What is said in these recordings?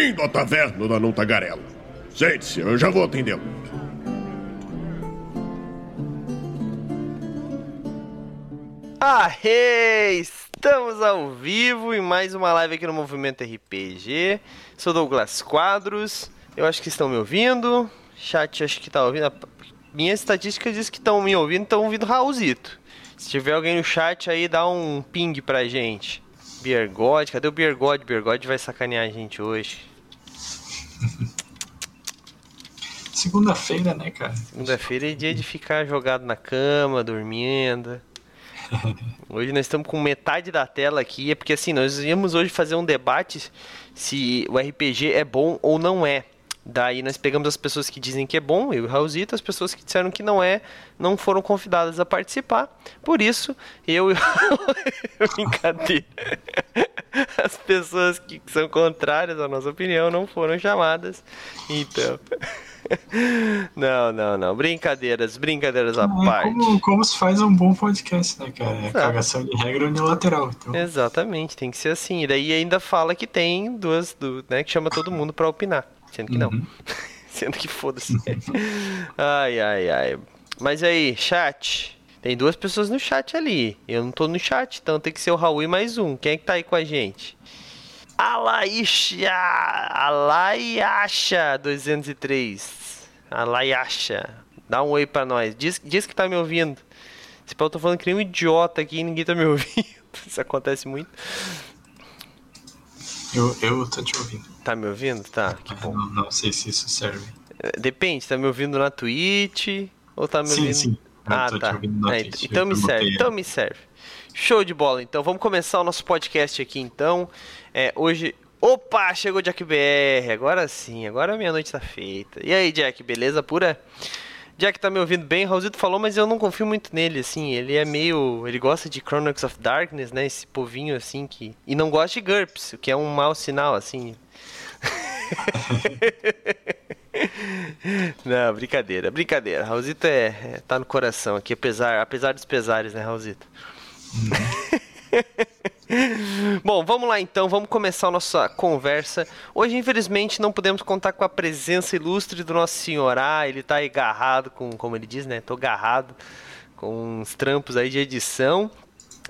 Bem-vindo à taverna da Não Tagarela. Sente-se, eu já vou atendê-lo. Aê! Estamos ao vivo em mais uma live aqui no Movimento RPG. Sou Douglas Quadros. Eu acho que estão me ouvindo. Chat acho que tá ouvindo. Minha estatística diz que estão me ouvindo, estão ouvindo Raulzito. Se tiver alguém no chat aí, dá um ping pra gente. Biergode, cadê o Biergode? Biergode vai sacanear a gente hoje. Segunda-feira, né, cara? Segunda-feira é dia de ficar jogado na cama, dormindo. Hoje nós estamos com metade da tela aqui, é porque assim, nós íamos hoje fazer um debate se o RPG é bom ou não é. Daí nós pegamos as pessoas que dizem que é bom, eu e o Raulzito, as pessoas que disseram que não é, não foram convidadas a participar. Por isso, eu e o Brincadeira. As pessoas que são contrárias à nossa opinião não foram chamadas. Então. Não, não, não. Brincadeiras, brincadeiras à é parte. Como, como, se faz um bom podcast, né, cara? É cagação de regra unilateral. Então. Exatamente, tem que ser assim. E daí ainda fala que tem duas, do, né, que chama todo mundo pra opinar. Sendo que não. Uhum. Sendo que foda-se. ai, ai, ai. Mas aí, chat. Tem duas pessoas no chat ali. Eu não tô no chat, então tem que ser o Raul e mais um. Quem é que tá aí com a gente? Alaisha! Alaiacha 203. Alaiacha. Dá um oi pra nós. Diz, diz que tá me ouvindo. Se eu tô falando que nem um idiota aqui e ninguém tá me ouvindo. Isso acontece muito. Eu, eu tô te ouvindo. Tá me ouvindo? Tá, que bom. Não, não sei se isso serve. Depende, tá me ouvindo na Twitch ou tá me sim, ouvindo... Sim, Ah, tá. É, então me serve, então me serve. Show de bola, então vamos começar o nosso podcast aqui então. É, hoje. Opa, chegou o Jack BR. Agora sim, agora a minha noite tá feita. E aí, Jack, beleza pura? Jack tá me ouvindo bem, Raulzito falou, mas eu não confio muito nele, assim. Ele é meio. Ele gosta de Chronicles of Darkness, né? Esse povinho assim que. E não gosta de GURPS, o que é um mau sinal, assim. Não, brincadeira, brincadeira. Raulzito é, é, tá no coração aqui, apesar, apesar dos pesares, né, Raulzito? Bom, vamos lá então, vamos começar a nossa conversa. Hoje, infelizmente, não podemos contar com a presença ilustre do nosso senhor A. Ele tá agarrado com, como ele diz, né? Tô agarrado com uns trampos aí de edição.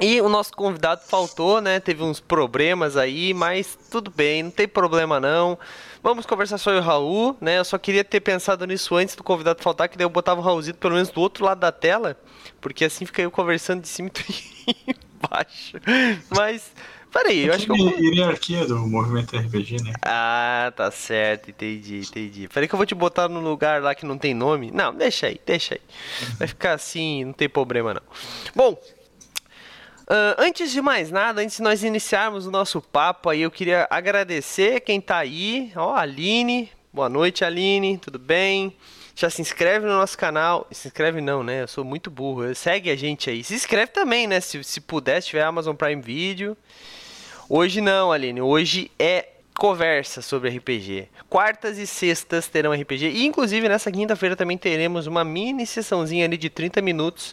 E o nosso convidado faltou, né? Teve uns problemas aí, mas tudo bem, não tem problema não. Vamos conversar só e o Raul, né? Eu só queria ter pensado nisso antes do convidado faltar, que daí eu botava o Raulzito pelo menos do outro lado da tela, porque assim fica eu conversando de cima e embaixo. Mas, peraí, eu acho que eu... hierarquia do movimento RPG, né? Ah, tá certo, entendi, entendi. Peraí que eu vou te botar no lugar lá que não tem nome. Não, deixa aí, deixa aí. Vai ficar assim, não tem problema não. Bom, Uh, antes de mais nada, antes de nós iniciarmos o nosso papo aí, eu queria agradecer quem tá aí. Ó, Aline. Boa noite, Aline. Tudo bem? Já se inscreve no nosso canal. Se inscreve não, né? Eu sou muito burro. Segue a gente aí. Se inscreve também, né? Se, se puder, se tiver Amazon Prime Video. Hoje não, Aline. Hoje é conversa sobre RPG. Quartas e sextas terão RPG. E inclusive nessa quinta-feira também teremos uma mini sessãozinha ali de 30 minutos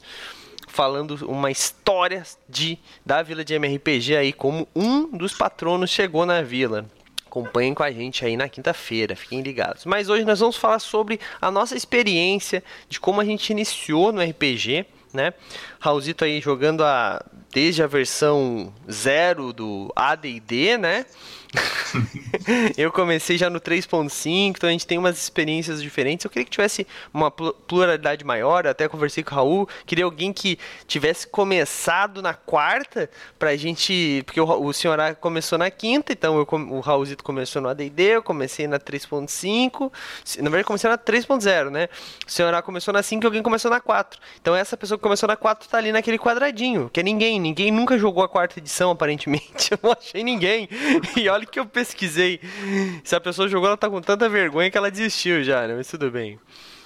falando uma história de da Vila de MRPG aí, como um dos patronos chegou na vila. Acompanhem com a gente aí na quinta-feira, fiquem ligados. Mas hoje nós vamos falar sobre a nossa experiência, de como a gente iniciou no RPG, né? Raulzito aí jogando a, desde a versão zero do AD&D, né? eu comecei já no 3.5, então a gente tem umas experiências diferentes. Eu queria que tivesse uma pluralidade maior, até conversei com o Raul, queria alguém que tivesse começado na quarta, pra gente, porque o, o senhor começou na quinta, então eu, o Raulzito começou no AD&D, eu comecei na 3.5, na verdade comecei na 3.0, né? O senhor começou na 5 e alguém começou na 4. Então essa pessoa que começou na 4 tá ali naquele quadradinho, que é ninguém, ninguém nunca jogou a quarta edição, aparentemente, eu não achei ninguém. E olha que eu pesquisei. Se a pessoa jogou, ela tá com tanta vergonha que ela desistiu já, né? Mas tudo bem.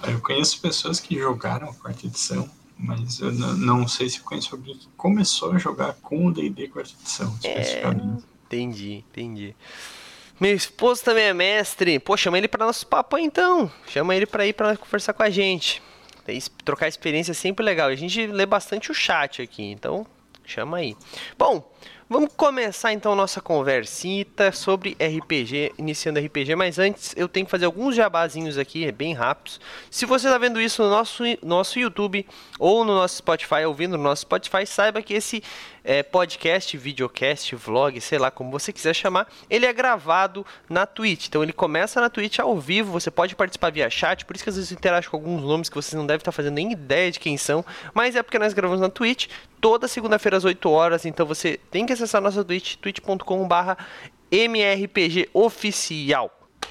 Eu conheço pessoas que jogaram a quarta edição, mas eu não sei se conheço alguém que começou a jogar com o D&D quarta edição, é, especificamente. É, entendi, entendi. Meu esposo também é mestre. Pô, chama ele para nosso papo então. Chama ele para ir para conversar com a gente. Trocar experiência é sempre legal. A gente lê bastante o chat aqui, então chama aí. Bom, vamos começar então nossa conversita sobre RPG, iniciando RPG, mas antes eu tenho que fazer alguns jabazinhos aqui, bem rápidos. Se você está vendo isso no nosso, nosso YouTube ou no nosso Spotify, ouvindo no nosso Spotify, saiba que esse é, podcast, videocast, vlog, sei lá como você quiser chamar, ele é gravado na Twitch. Então ele começa na Twitch ao vivo, você pode participar via chat, por isso que às vezes eu interajo com alguns nomes que vocês não devem estar fazendo nem ideia de quem são, mas é porque nós gravamos na Twitch toda segunda-feira às 8 horas, então você tem que acessar nossa Twitch, twitch.com/barra MRPG oficial.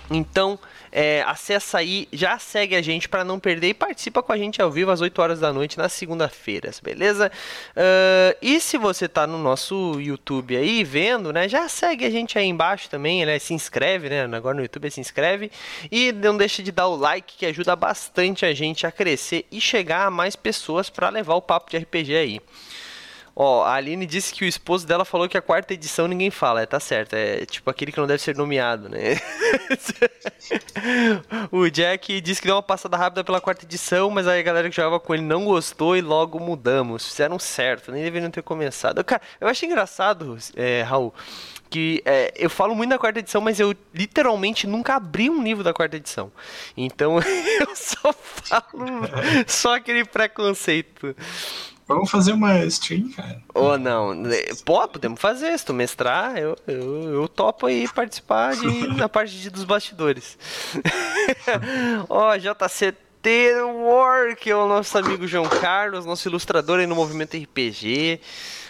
Então, é, acessa aí, já segue a gente para não perder e participa com a gente ao vivo às 8 horas da noite nas segunda-feiras, beleza? Uh, e se você tá no nosso YouTube aí vendo, né, já segue a gente aí embaixo também, né, se inscreve, né, agora no YouTube se inscreve e não deixa de dar o like que ajuda bastante a gente a crescer e chegar a mais pessoas para levar o papo de RPG aí. Ó, a Aline disse que o esposo dela falou que a quarta edição ninguém fala. É, tá certo. É tipo aquele que não deve ser nomeado, né? o Jack disse que deu uma passada rápida pela quarta edição, mas aí a galera que jogava com ele não gostou e logo mudamos. Fizeram certo, nem deveriam ter começado. Cara, eu achei engraçado, é, Raul, que é, eu falo muito da quarta edição, mas eu literalmente nunca abri um livro da quarta edição. Então eu só falo só aquele preconceito. Vamos fazer uma stream, cara. Ou não. Pô, podemos fazer. Se tu mestrar, eu, eu, eu topo aí participar de, na parte de, dos bastidores. Ó, JCT Work, é o nosso amigo João Carlos, nosso ilustrador aí no movimento RPG.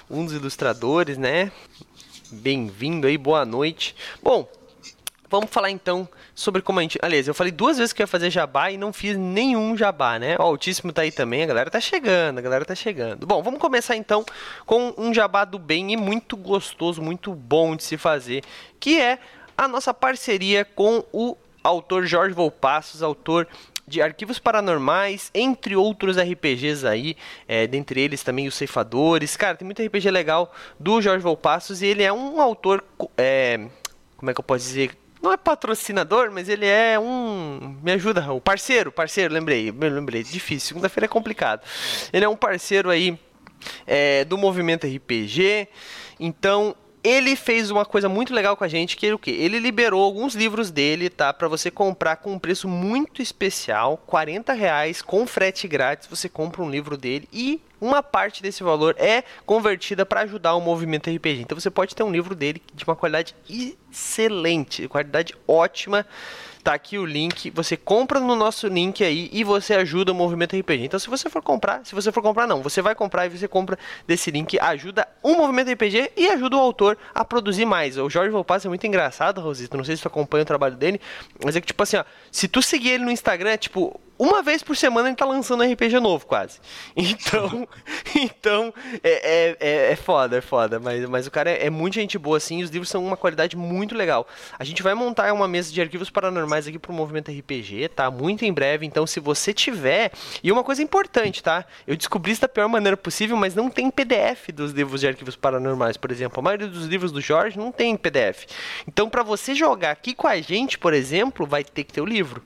Um dos ilustradores, né? Bem-vindo aí, boa noite. Bom, vamos falar então sobre como a gente. Aliás, eu falei duas vezes que eu ia fazer jabá e não fiz nenhum jabá, né? O Altíssimo tá aí também, a galera tá chegando, a galera tá chegando. Bom, vamos começar então com um jabá do bem e muito gostoso, muito bom de se fazer, que é a nossa parceria com o autor Jorge Volpassos, autor de Arquivos Paranormais, entre outros RPGs aí, é, dentre eles também os Ceifadores. Cara, tem muito RPG legal do Jorge Volpassos e ele é um autor, é, como é que eu posso dizer, não é patrocinador, mas ele é um. Me ajuda, o parceiro, parceiro, lembrei, lembrei, difícil, segunda-feira é complicado. Ele é um parceiro aí é, do movimento RPG, então ele fez uma coisa muito legal com a gente, que é o quê? Ele liberou alguns livros dele, tá? Para você comprar com um preço muito especial, 40 reais, com frete grátis, você compra um livro dele e uma parte desse valor é convertida para ajudar o movimento RPG. Então você pode ter um livro dele de uma qualidade excelente, qualidade ótima Tá aqui o link, você compra no nosso link aí e você ajuda o movimento RPG. Então se você for comprar, se você for comprar não, você vai comprar e você compra desse link, ajuda o movimento RPG e ajuda o autor a produzir mais. O Jorge Volpass é muito engraçado, Rosito, não sei se tu acompanha o trabalho dele, mas é que tipo assim, ó, se tu seguir ele no Instagram, tipo, uma vez por semana ele tá lançando RPG novo, quase. Então, então é, é, é foda, é foda. Mas, mas o cara é, é muito gente boa, assim, e os livros são uma qualidade muito legal. A gente vai montar uma mesa de arquivos paranormais aqui pro movimento RPG, tá? Muito em breve. Então, se você tiver. E uma coisa importante, tá? Eu descobri isso da pior maneira possível, mas não tem PDF dos livros de arquivos paranormais, por exemplo. A maioria dos livros do Jorge não tem PDF. Então, para você jogar aqui com a gente, por exemplo, vai ter que ter o livro.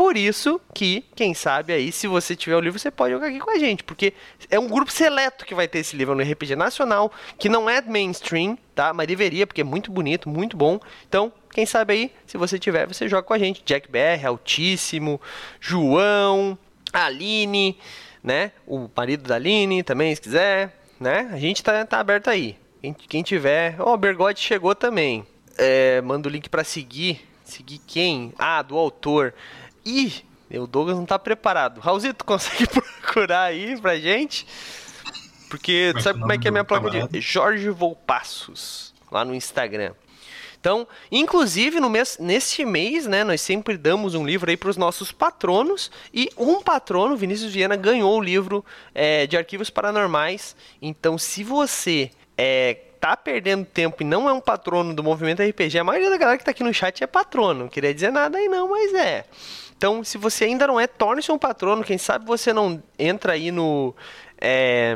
Por isso que, quem sabe aí, se você tiver o livro, você pode jogar aqui com a gente, porque é um grupo seleto que vai ter esse livro no RPG Nacional, que não é mainstream, tá? Mas deveria, porque é muito bonito, muito bom. Então, quem sabe aí, se você tiver, você joga com a gente. Jack BR, Altíssimo, João, Aline, né? O marido da Aline também, se quiser, né? A gente tá, tá aberto aí. Quem, quem tiver. Ó, oh, o Bergotti chegou também. É, manda o link para seguir. Seguir quem? Ah, do autor. Ih, o Douglas não tá preparado. Raulzito, consegue procurar aí pra gente? Porque tu sabe como é que é a minha placa de Jorge Volpassos, lá no Instagram. Então, inclusive no mês, neste mês, né, nós sempre damos um livro aí para os nossos patronos e um patrono, Vinícius Viana, ganhou o livro é, de arquivos paranormais. Então, se você é, tá perdendo tempo e não é um patrono do movimento RPG, a maioria da galera que tá aqui no chat é patrono. Não queria dizer nada aí não, mas é. Então, se você ainda não é, torne-se um patrono. Quem sabe você não entra aí no. É,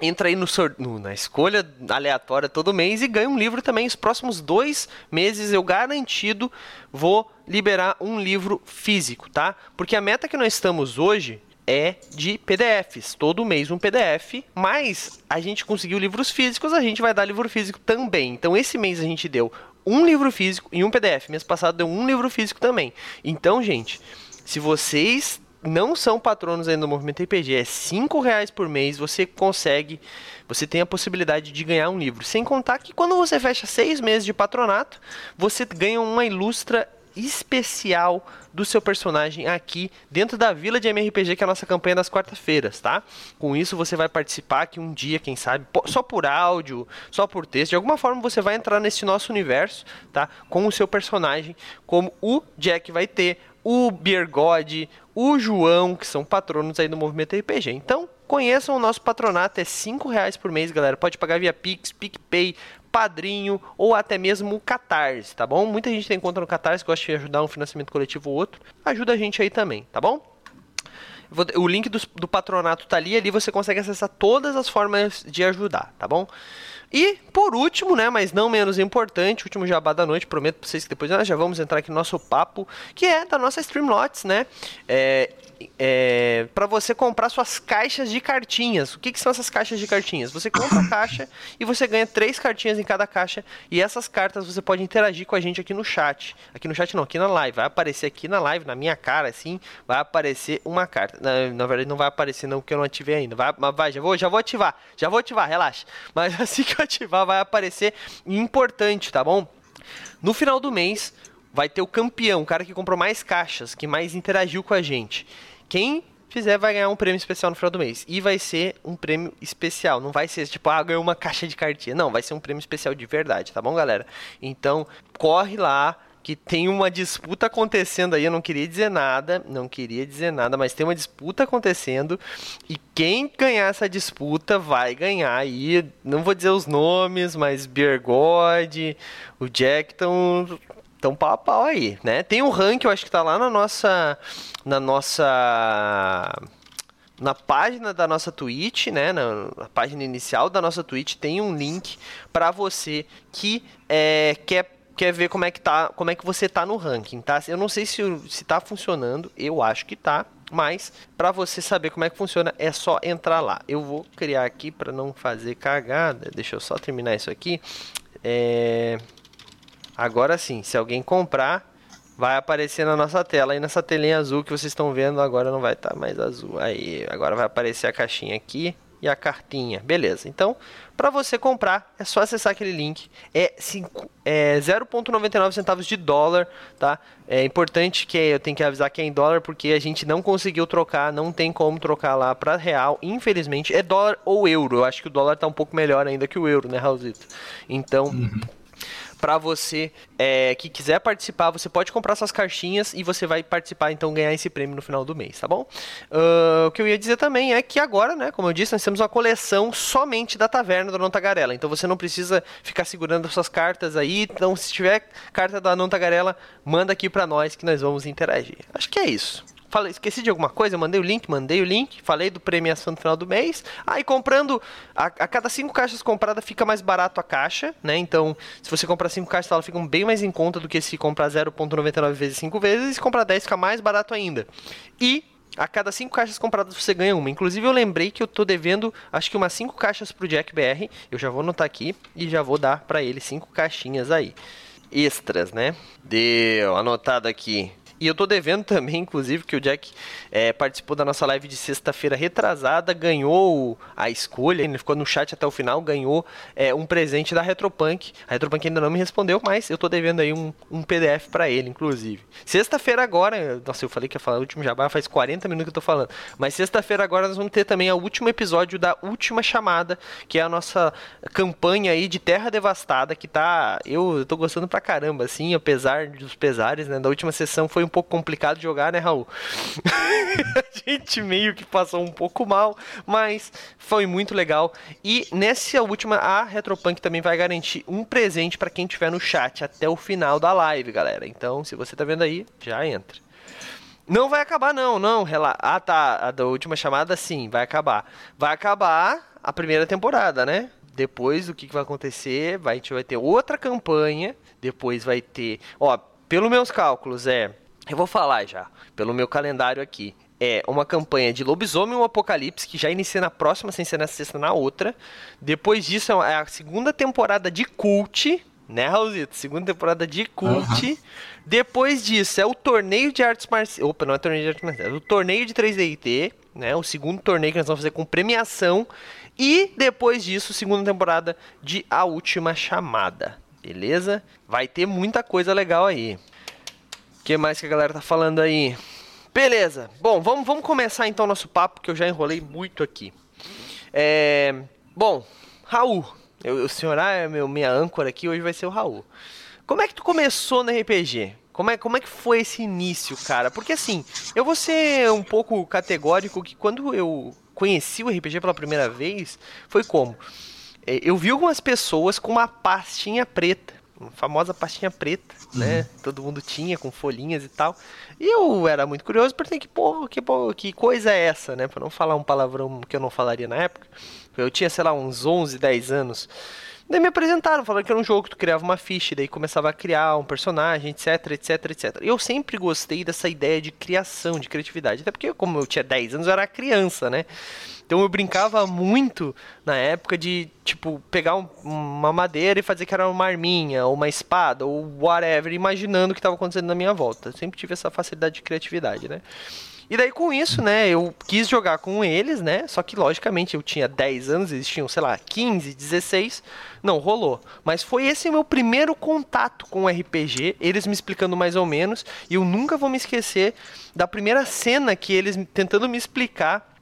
entra aí no, no, na escolha aleatória todo mês e ganha um livro também. Os próximos dois meses eu garantido vou liberar um livro físico, tá? Porque a meta que nós estamos hoje é de PDFs. Todo mês um PDF, mas a gente conseguiu livros físicos, a gente vai dar livro físico também. Então esse mês a gente deu um livro físico e um PDF. Mês passado deu um livro físico também. Então, gente, se vocês não são patronos ainda do Movimento RPG, é cinco reais por mês, você consegue, você tem a possibilidade de ganhar um livro. Sem contar que quando você fecha seis meses de patronato, você ganha uma ilustra especial do seu personagem aqui dentro da Vila de MRPG, que é a nossa campanha das quartas-feiras, tá? Com isso você vai participar aqui um dia, quem sabe, só por áudio, só por texto, de alguma forma você vai entrar nesse nosso universo, tá? Com o seu personagem, como o Jack vai ter, o Beer God, o João, que são patronos aí do Movimento RPG. Então, conheçam o nosso patronato, é 5 reais por mês, galera. Pode pagar via Pix, PicPay, Padrinho ou até mesmo o Catarse, tá bom? Muita gente tem conta no Catarse, gosta de ajudar um financiamento coletivo ou outro. Ajuda a gente aí também, tá bom? O link do, do patronato tá ali, ali você consegue acessar todas as formas de ajudar, tá bom? E, por último, né, mas não menos importante, último jabá da noite, prometo para vocês que depois nós já vamos entrar aqui no nosso papo, que é da nossa Streamlots, né? É, é, para você comprar suas caixas de cartinhas. O que, que, são essas caixas de cartinhas? Você compra a caixa e você ganha três cartinhas em cada caixa. E essas cartas você pode interagir com a gente aqui no chat. Aqui no chat não, aqui na live. Vai aparecer aqui na live, na minha cara, assim, vai aparecer uma carta. Na, na verdade, não vai aparecer não, porque eu não ativei ainda. Vai, vai, já vou, já vou ativar. Já vou ativar, relaxa. Mas assim que eu ativar, vai aparecer importante, tá bom? No final do mês, vai ter o campeão, o cara que comprou mais caixas, que mais interagiu com a gente. Quem fizer vai ganhar um prêmio especial no final do mês. E vai ser um prêmio especial. Não vai ser tipo, ah, ganhou uma caixa de cartinha. Não, vai ser um prêmio especial de verdade, tá bom, galera? Então, corre lá. Que tem uma disputa acontecendo aí, eu não queria dizer nada, não queria dizer nada, mas tem uma disputa acontecendo e quem ganhar essa disputa vai ganhar aí, não vou dizer os nomes, mas Beer God, o Jack estão Então, pau a pau aí, né? Tem um ranking, eu acho que tá lá na nossa. Na nossa. Na página da nossa Twitch, né? Na, na página inicial da nossa Twitch tem um link para você que é, quer quer ver como é que tá, como é que você tá no ranking, tá? Eu não sei se se tá funcionando, eu acho que tá, mas para você saber como é que funciona é só entrar lá. Eu vou criar aqui para não fazer cagada. Deixa eu só terminar isso aqui. É... Agora sim, se alguém comprar, vai aparecer na nossa tela. E nessa telinha azul que vocês estão vendo, agora não vai estar tá mais azul. Aí, agora vai aparecer a caixinha aqui e a cartinha. Beleza. Então, para você comprar, é só acessar aquele link. É, é 0,99 centavos de dólar, tá? É importante que eu tenho que avisar que é em dólar porque a gente não conseguiu trocar, não tem como trocar lá para real, infelizmente. É dólar ou euro. Eu acho que o dólar tá um pouco melhor ainda que o euro, né, Raulzito? Então, Uhum. Para você é, que quiser participar, você pode comprar suas caixinhas e você vai participar, então ganhar esse prêmio no final do mês, tá bom? Ah, o que eu ia dizer também é que agora, né, como eu disse, nós temos uma coleção somente da Taverna do Não Tagarela, então você não precisa ficar segurando suas cartas aí, então se tiver carta da Não Tagarela, manda aqui para nós que nós vamos interagir. Acho que é isso. Falei, esqueci de alguma coisa, mandei o link, mandei o link, falei do premiação no final do mês. Aí comprando, a, a cada cinco caixas compradas fica mais barato a caixa, né? Então, se você comprar cinco caixas, elas ficam bem mais em conta do que se comprar 0.99 vezes 5 vezes, e se comprar 10 fica mais barato ainda. E a cada cinco caixas compradas você ganha uma. Inclusive eu lembrei que eu tô devendo, acho que umas cinco caixas pro Jack BR. Eu já vou anotar aqui e já vou dar para ele cinco caixinhas aí. Extras, né? Deu, anotado aqui. E eu tô devendo também, inclusive, que o Jack é, participou da nossa live de sexta-feira retrasada, ganhou a escolha, ele ficou no chat até o final, ganhou é, um presente da Retropunk. A Retropunk ainda não me respondeu, mas eu tô devendo aí um, um PDF para ele, inclusive. Sexta-feira agora, nossa, eu falei que ia falar o último jabá, faz 40 minutos que eu tô falando. Mas sexta-feira agora nós vamos ter também o último episódio da Última Chamada, que é a nossa campanha aí de Terra Devastada, que tá. Eu, eu tô gostando pra caramba, assim, apesar dos pesares, né? Da última sessão foi um pouco complicado de jogar, né, Raul? a gente meio que passou um pouco mal, mas foi muito legal. E nessa última, a Retropunk também vai garantir um presente para quem tiver no chat até o final da live, galera. Então, se você tá vendo aí, já entra. Não vai acabar, não, não. Rela... Ah, tá. A da última chamada, sim, vai acabar. Vai acabar a primeira temporada, né? Depois, o que, que vai acontecer? Vai, a gente vai ter outra campanha. Depois vai ter. Ó, pelos meus cálculos, é. Eu vou falar já, pelo meu calendário aqui. é uma campanha de lobisomem um apocalipse que já inicia na próxima, sem ser na sexta, na outra. Depois disso é a segunda temporada de Cult, né, Raulzito? Segunda temporada de Cult. Uhum. Depois disso é o torneio de artes marciais. Opa, não é torneio de artes marciais, é o torneio de 3DT, né? O segundo torneio que nós vamos fazer com premiação. E depois disso, segunda temporada de A Última Chamada. Beleza? Vai ter muita coisa legal aí. Que mais que a galera tá falando aí? Beleza. Bom, vamos, vamos começar então nosso papo, que eu já enrolei muito aqui. É... Bom, Raul. Eu, o senhor ah, é meu, minha âncora aqui, hoje vai ser o Raul. Como é que tu começou no RPG? Como é, como é que foi esse início, cara? Porque assim, eu vou ser um pouco categórico que quando eu conheci o RPG pela primeira vez, foi como? É, eu vi algumas pessoas com uma pastinha preta, uma famosa pastinha preta, né? Uhum. Todo mundo tinha, com folhinhas e tal. E eu era muito curioso, porque que, porra, que, porra, que coisa é essa, né? Pra não falar um palavrão que eu não falaria na época. Eu tinha, sei lá, uns 11, 10 anos. Daí me apresentaram, falando que era um jogo que tu criava uma ficha, daí começava a criar um personagem, etc, etc, etc. Eu sempre gostei dessa ideia de criação, de criatividade. Até porque, como eu tinha 10 anos, eu era criança, né? Então eu brincava muito na época de, tipo, pegar um, uma madeira e fazer que era uma arminha, ou uma espada, ou whatever, imaginando o que estava acontecendo na minha volta. Eu sempre tive essa facilidade de criatividade, né? E daí com isso, né, eu quis jogar com eles, né? Só que logicamente eu tinha 10 anos, eles tinham, sei lá, 15, 16. Não rolou. Mas foi esse meu primeiro contato com o RPG, eles me explicando mais ou menos, e eu nunca vou me esquecer da primeira cena que eles tentando me explicar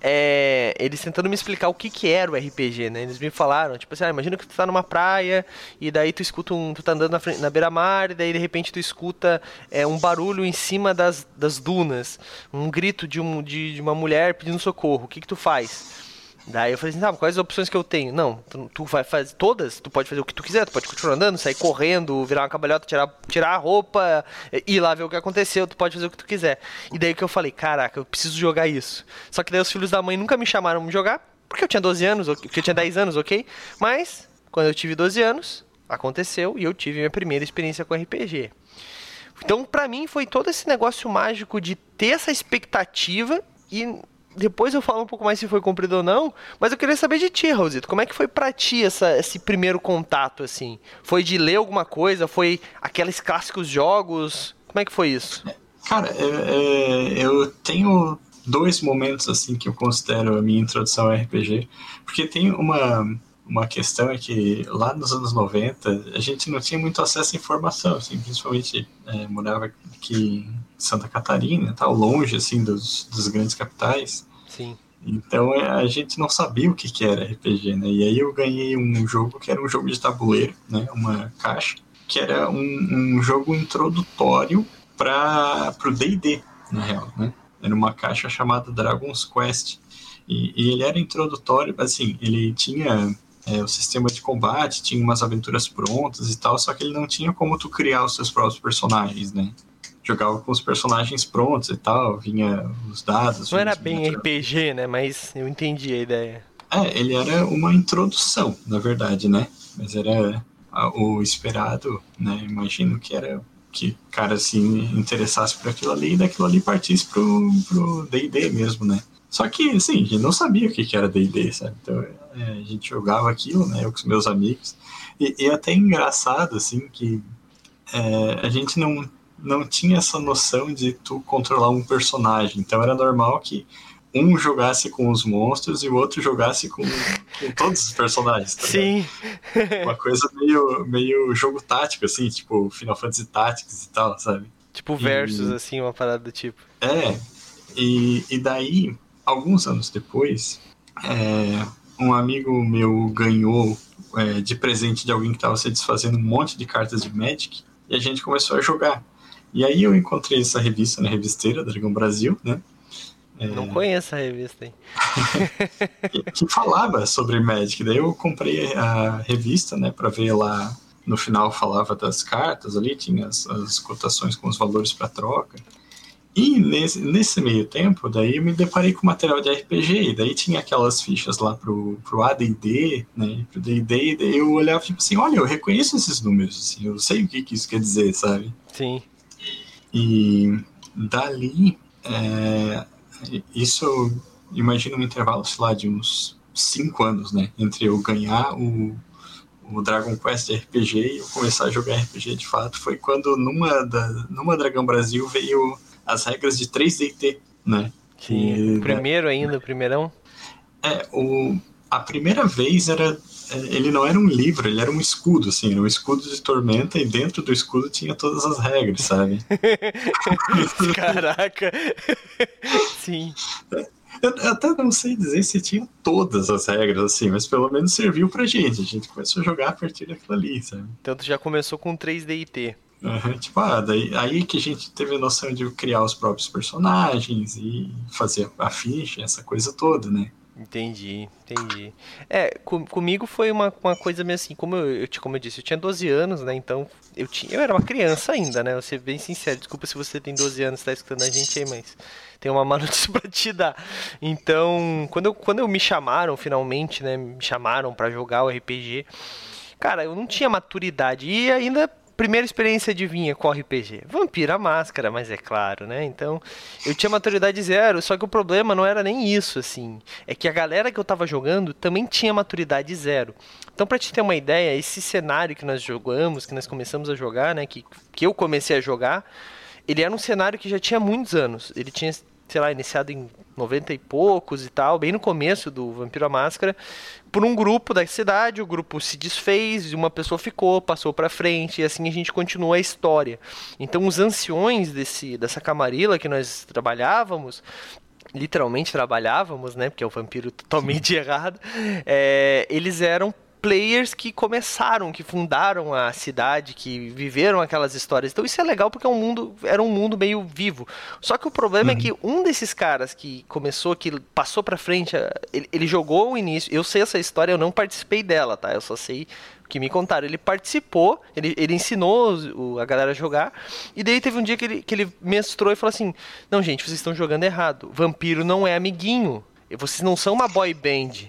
é, eles tentando me explicar o que que era o RPG, né? Eles me falaram, tipo assim, ah, imagina que tu tá numa praia e daí tu escuta um, tu tá andando na, na beira-mar e daí de repente tu escuta é, um barulho em cima das, das dunas, um grito de, um, de, de uma mulher pedindo socorro. O que que tu faz? Daí eu falei assim, tá, quais as opções que eu tenho? Não, tu, tu, vai fazer todas, tu pode fazer o que tu quiser, tu pode continuar andando, sair correndo, virar uma cabalhota, tirar, tirar a roupa, ir lá ver o que aconteceu, tu pode fazer o que tu quiser. E daí que eu falei, caraca, eu preciso jogar isso. Só que daí os filhos da mãe nunca me chamaram pra jogar, porque eu tinha 12 anos, porque eu tinha 10 anos, ok? Mas, quando eu tive 12 anos, aconteceu e eu tive minha primeira experiência com RPG. Então, pra mim, foi todo esse negócio mágico de ter essa expectativa e depois eu falo um pouco mais se foi cumprido ou não, mas eu queria saber de ti, Raulzito. Como é que foi pra ti essa, esse primeiro contato, assim? Foi de ler alguma coisa? Foi aqueles clássicos jogos? Como é que foi isso? Cara, é, é, eu tenho dois momentos, assim, que eu considero a minha introdução ao RPG, porque tem uma uma questão é que lá nos anos 90 a gente não tinha muito acesso à informação, assim, principalmente é, morava aqui em Santa Catarina, tal, longe assim dos, dos grandes capitais. Sim. Então é, a gente não sabia o que, que era RPG, né? E aí eu ganhei um jogo que era um jogo de tabuleiro, né? Uma caixa, que era um, um jogo introdutório para o D&D, na real, né? Era uma caixa chamada Dragon's Quest. E, e ele era introdutório, assim, ele tinha é, o sistema de combate, tinha umas aventuras prontas e tal, só que ele não tinha como tu criar os seus próprios personagens, né? Jogava com os personagens prontos e tal, vinha os dados. Não era bem RPG, né? Mas eu entendi a ideia. É, ele era uma introdução, na verdade, né? Mas era o esperado, né? Imagino que era que o cara se interessasse por aquilo ali e daquilo ali partisse pro, pro D&D mesmo, né? Só que, assim, a gente não sabia o que, que era D&D, sabe? Então, é, a gente jogava aquilo, né, eu com os meus amigos, e, e até engraçado, assim, que é, a gente não, não tinha essa noção de tu controlar um personagem, então era normal que um jogasse com os monstros e o outro jogasse com, com todos os personagens. Tá Sim. Uma coisa meio, meio jogo tático, assim, tipo Final Fantasy Tactics e tal, sabe? Tipo versus, e, assim, uma parada do tipo. É, e, e daí, alguns anos depois, é, um amigo meu ganhou é, de presente de alguém que estava se desfazendo um monte de cartas de Magic e a gente começou a jogar. E aí eu encontrei essa revista na revisteira Dragão Brasil, né? É... Não conheço a revista, hein? que falava sobre Magic. Daí eu comprei a revista, né, para ver lá. No final falava das cartas ali, tinha as, as cotações com os valores para troca. E nesse, nesse meio tempo, daí eu me deparei com material de RPG, e daí tinha aquelas fichas lá pro, pro AD&D, né, pro D&D, e daí eu olhava tipo assim, olha, eu reconheço esses números, assim, eu sei o que, que isso quer dizer, sabe? Sim. E dali, é, isso, imagina um intervalo, sei lá, de uns cinco anos, né? Entre eu ganhar o, o Dragon Quest RPG e eu começar a jogar RPG de fato. Foi quando numa, da, numa Dragão Brasil veio as regras de 3DT, né? Sim, o primeiro ainda, o primeirão? É, o, a primeira vez era. É, ele não era um livro, ele era um escudo, assim, era um escudo de tormenta e dentro do escudo tinha todas as regras, sabe? Caraca! Sim. Eu, eu até não sei dizer se tinha todas as regras, assim, mas pelo menos serviu pra gente. A gente começou a jogar a partir daquilo ali, sabe? Então tu já começou com 3DT. Uhum, tipo, ah, daí, aí que a gente teve a noção de criar os próprios personagens e fazer a ficha, essa coisa toda, né? Entendi, entendi. É, com, comigo foi uma, uma coisa meio assim, como eu, eu, como eu disse, eu tinha 12 anos, né? Então eu tinha, eu era uma criança ainda, né? Vou ser bem sincero, desculpa se você tem 12 anos e tá escutando a gente aí, mas tem uma má notícia pra te dar. Então, quando, eu, quando eu me chamaram finalmente, né? Me chamaram para jogar o RPG, cara, eu não tinha maturidade. E ainda primeira experiência de vinha com RPG? Vampira Máscara, mas é claro, né? Então, eu tinha maturidade zero, só que o problema não era nem isso, assim. É que a galera que eu tava jogando também tinha maturidade zero. Então, pra te ter uma ideia, esse cenário que nós jogamos, que nós começamos a jogar, né? Que, que eu comecei a jogar, ele era um cenário que já tinha muitos anos. Ele tinha sei lá, iniciado em 90 e poucos e tal, bem no começo do Vampiro à Máscara, por um grupo da cidade, o grupo se desfez, uma pessoa ficou, passou para frente, e assim a gente continua a história. Então os anciões desse, dessa camarila que nós trabalhávamos, literalmente trabalhávamos, né, porque é o vampiro totalmente errado, é, eles eram players que começaram, que fundaram a cidade, que viveram aquelas histórias. Então isso é legal porque é um mundo, era um mundo meio vivo. Só que o problema é uhum. é que um desses caras que começou, que passou para frente, ele, ele, jogou o início. Eu sei essa história, eu não participei dela, tá? Eu só sei que me contaram. Ele participou, ele, ele ensinou o, a galera a jogar, e daí teve um dia que ele, que ele mestrou e falou assim: Não, gente, vocês estão jogando errado. Vampiro não é amiguinho. Vocês não são uma boy band.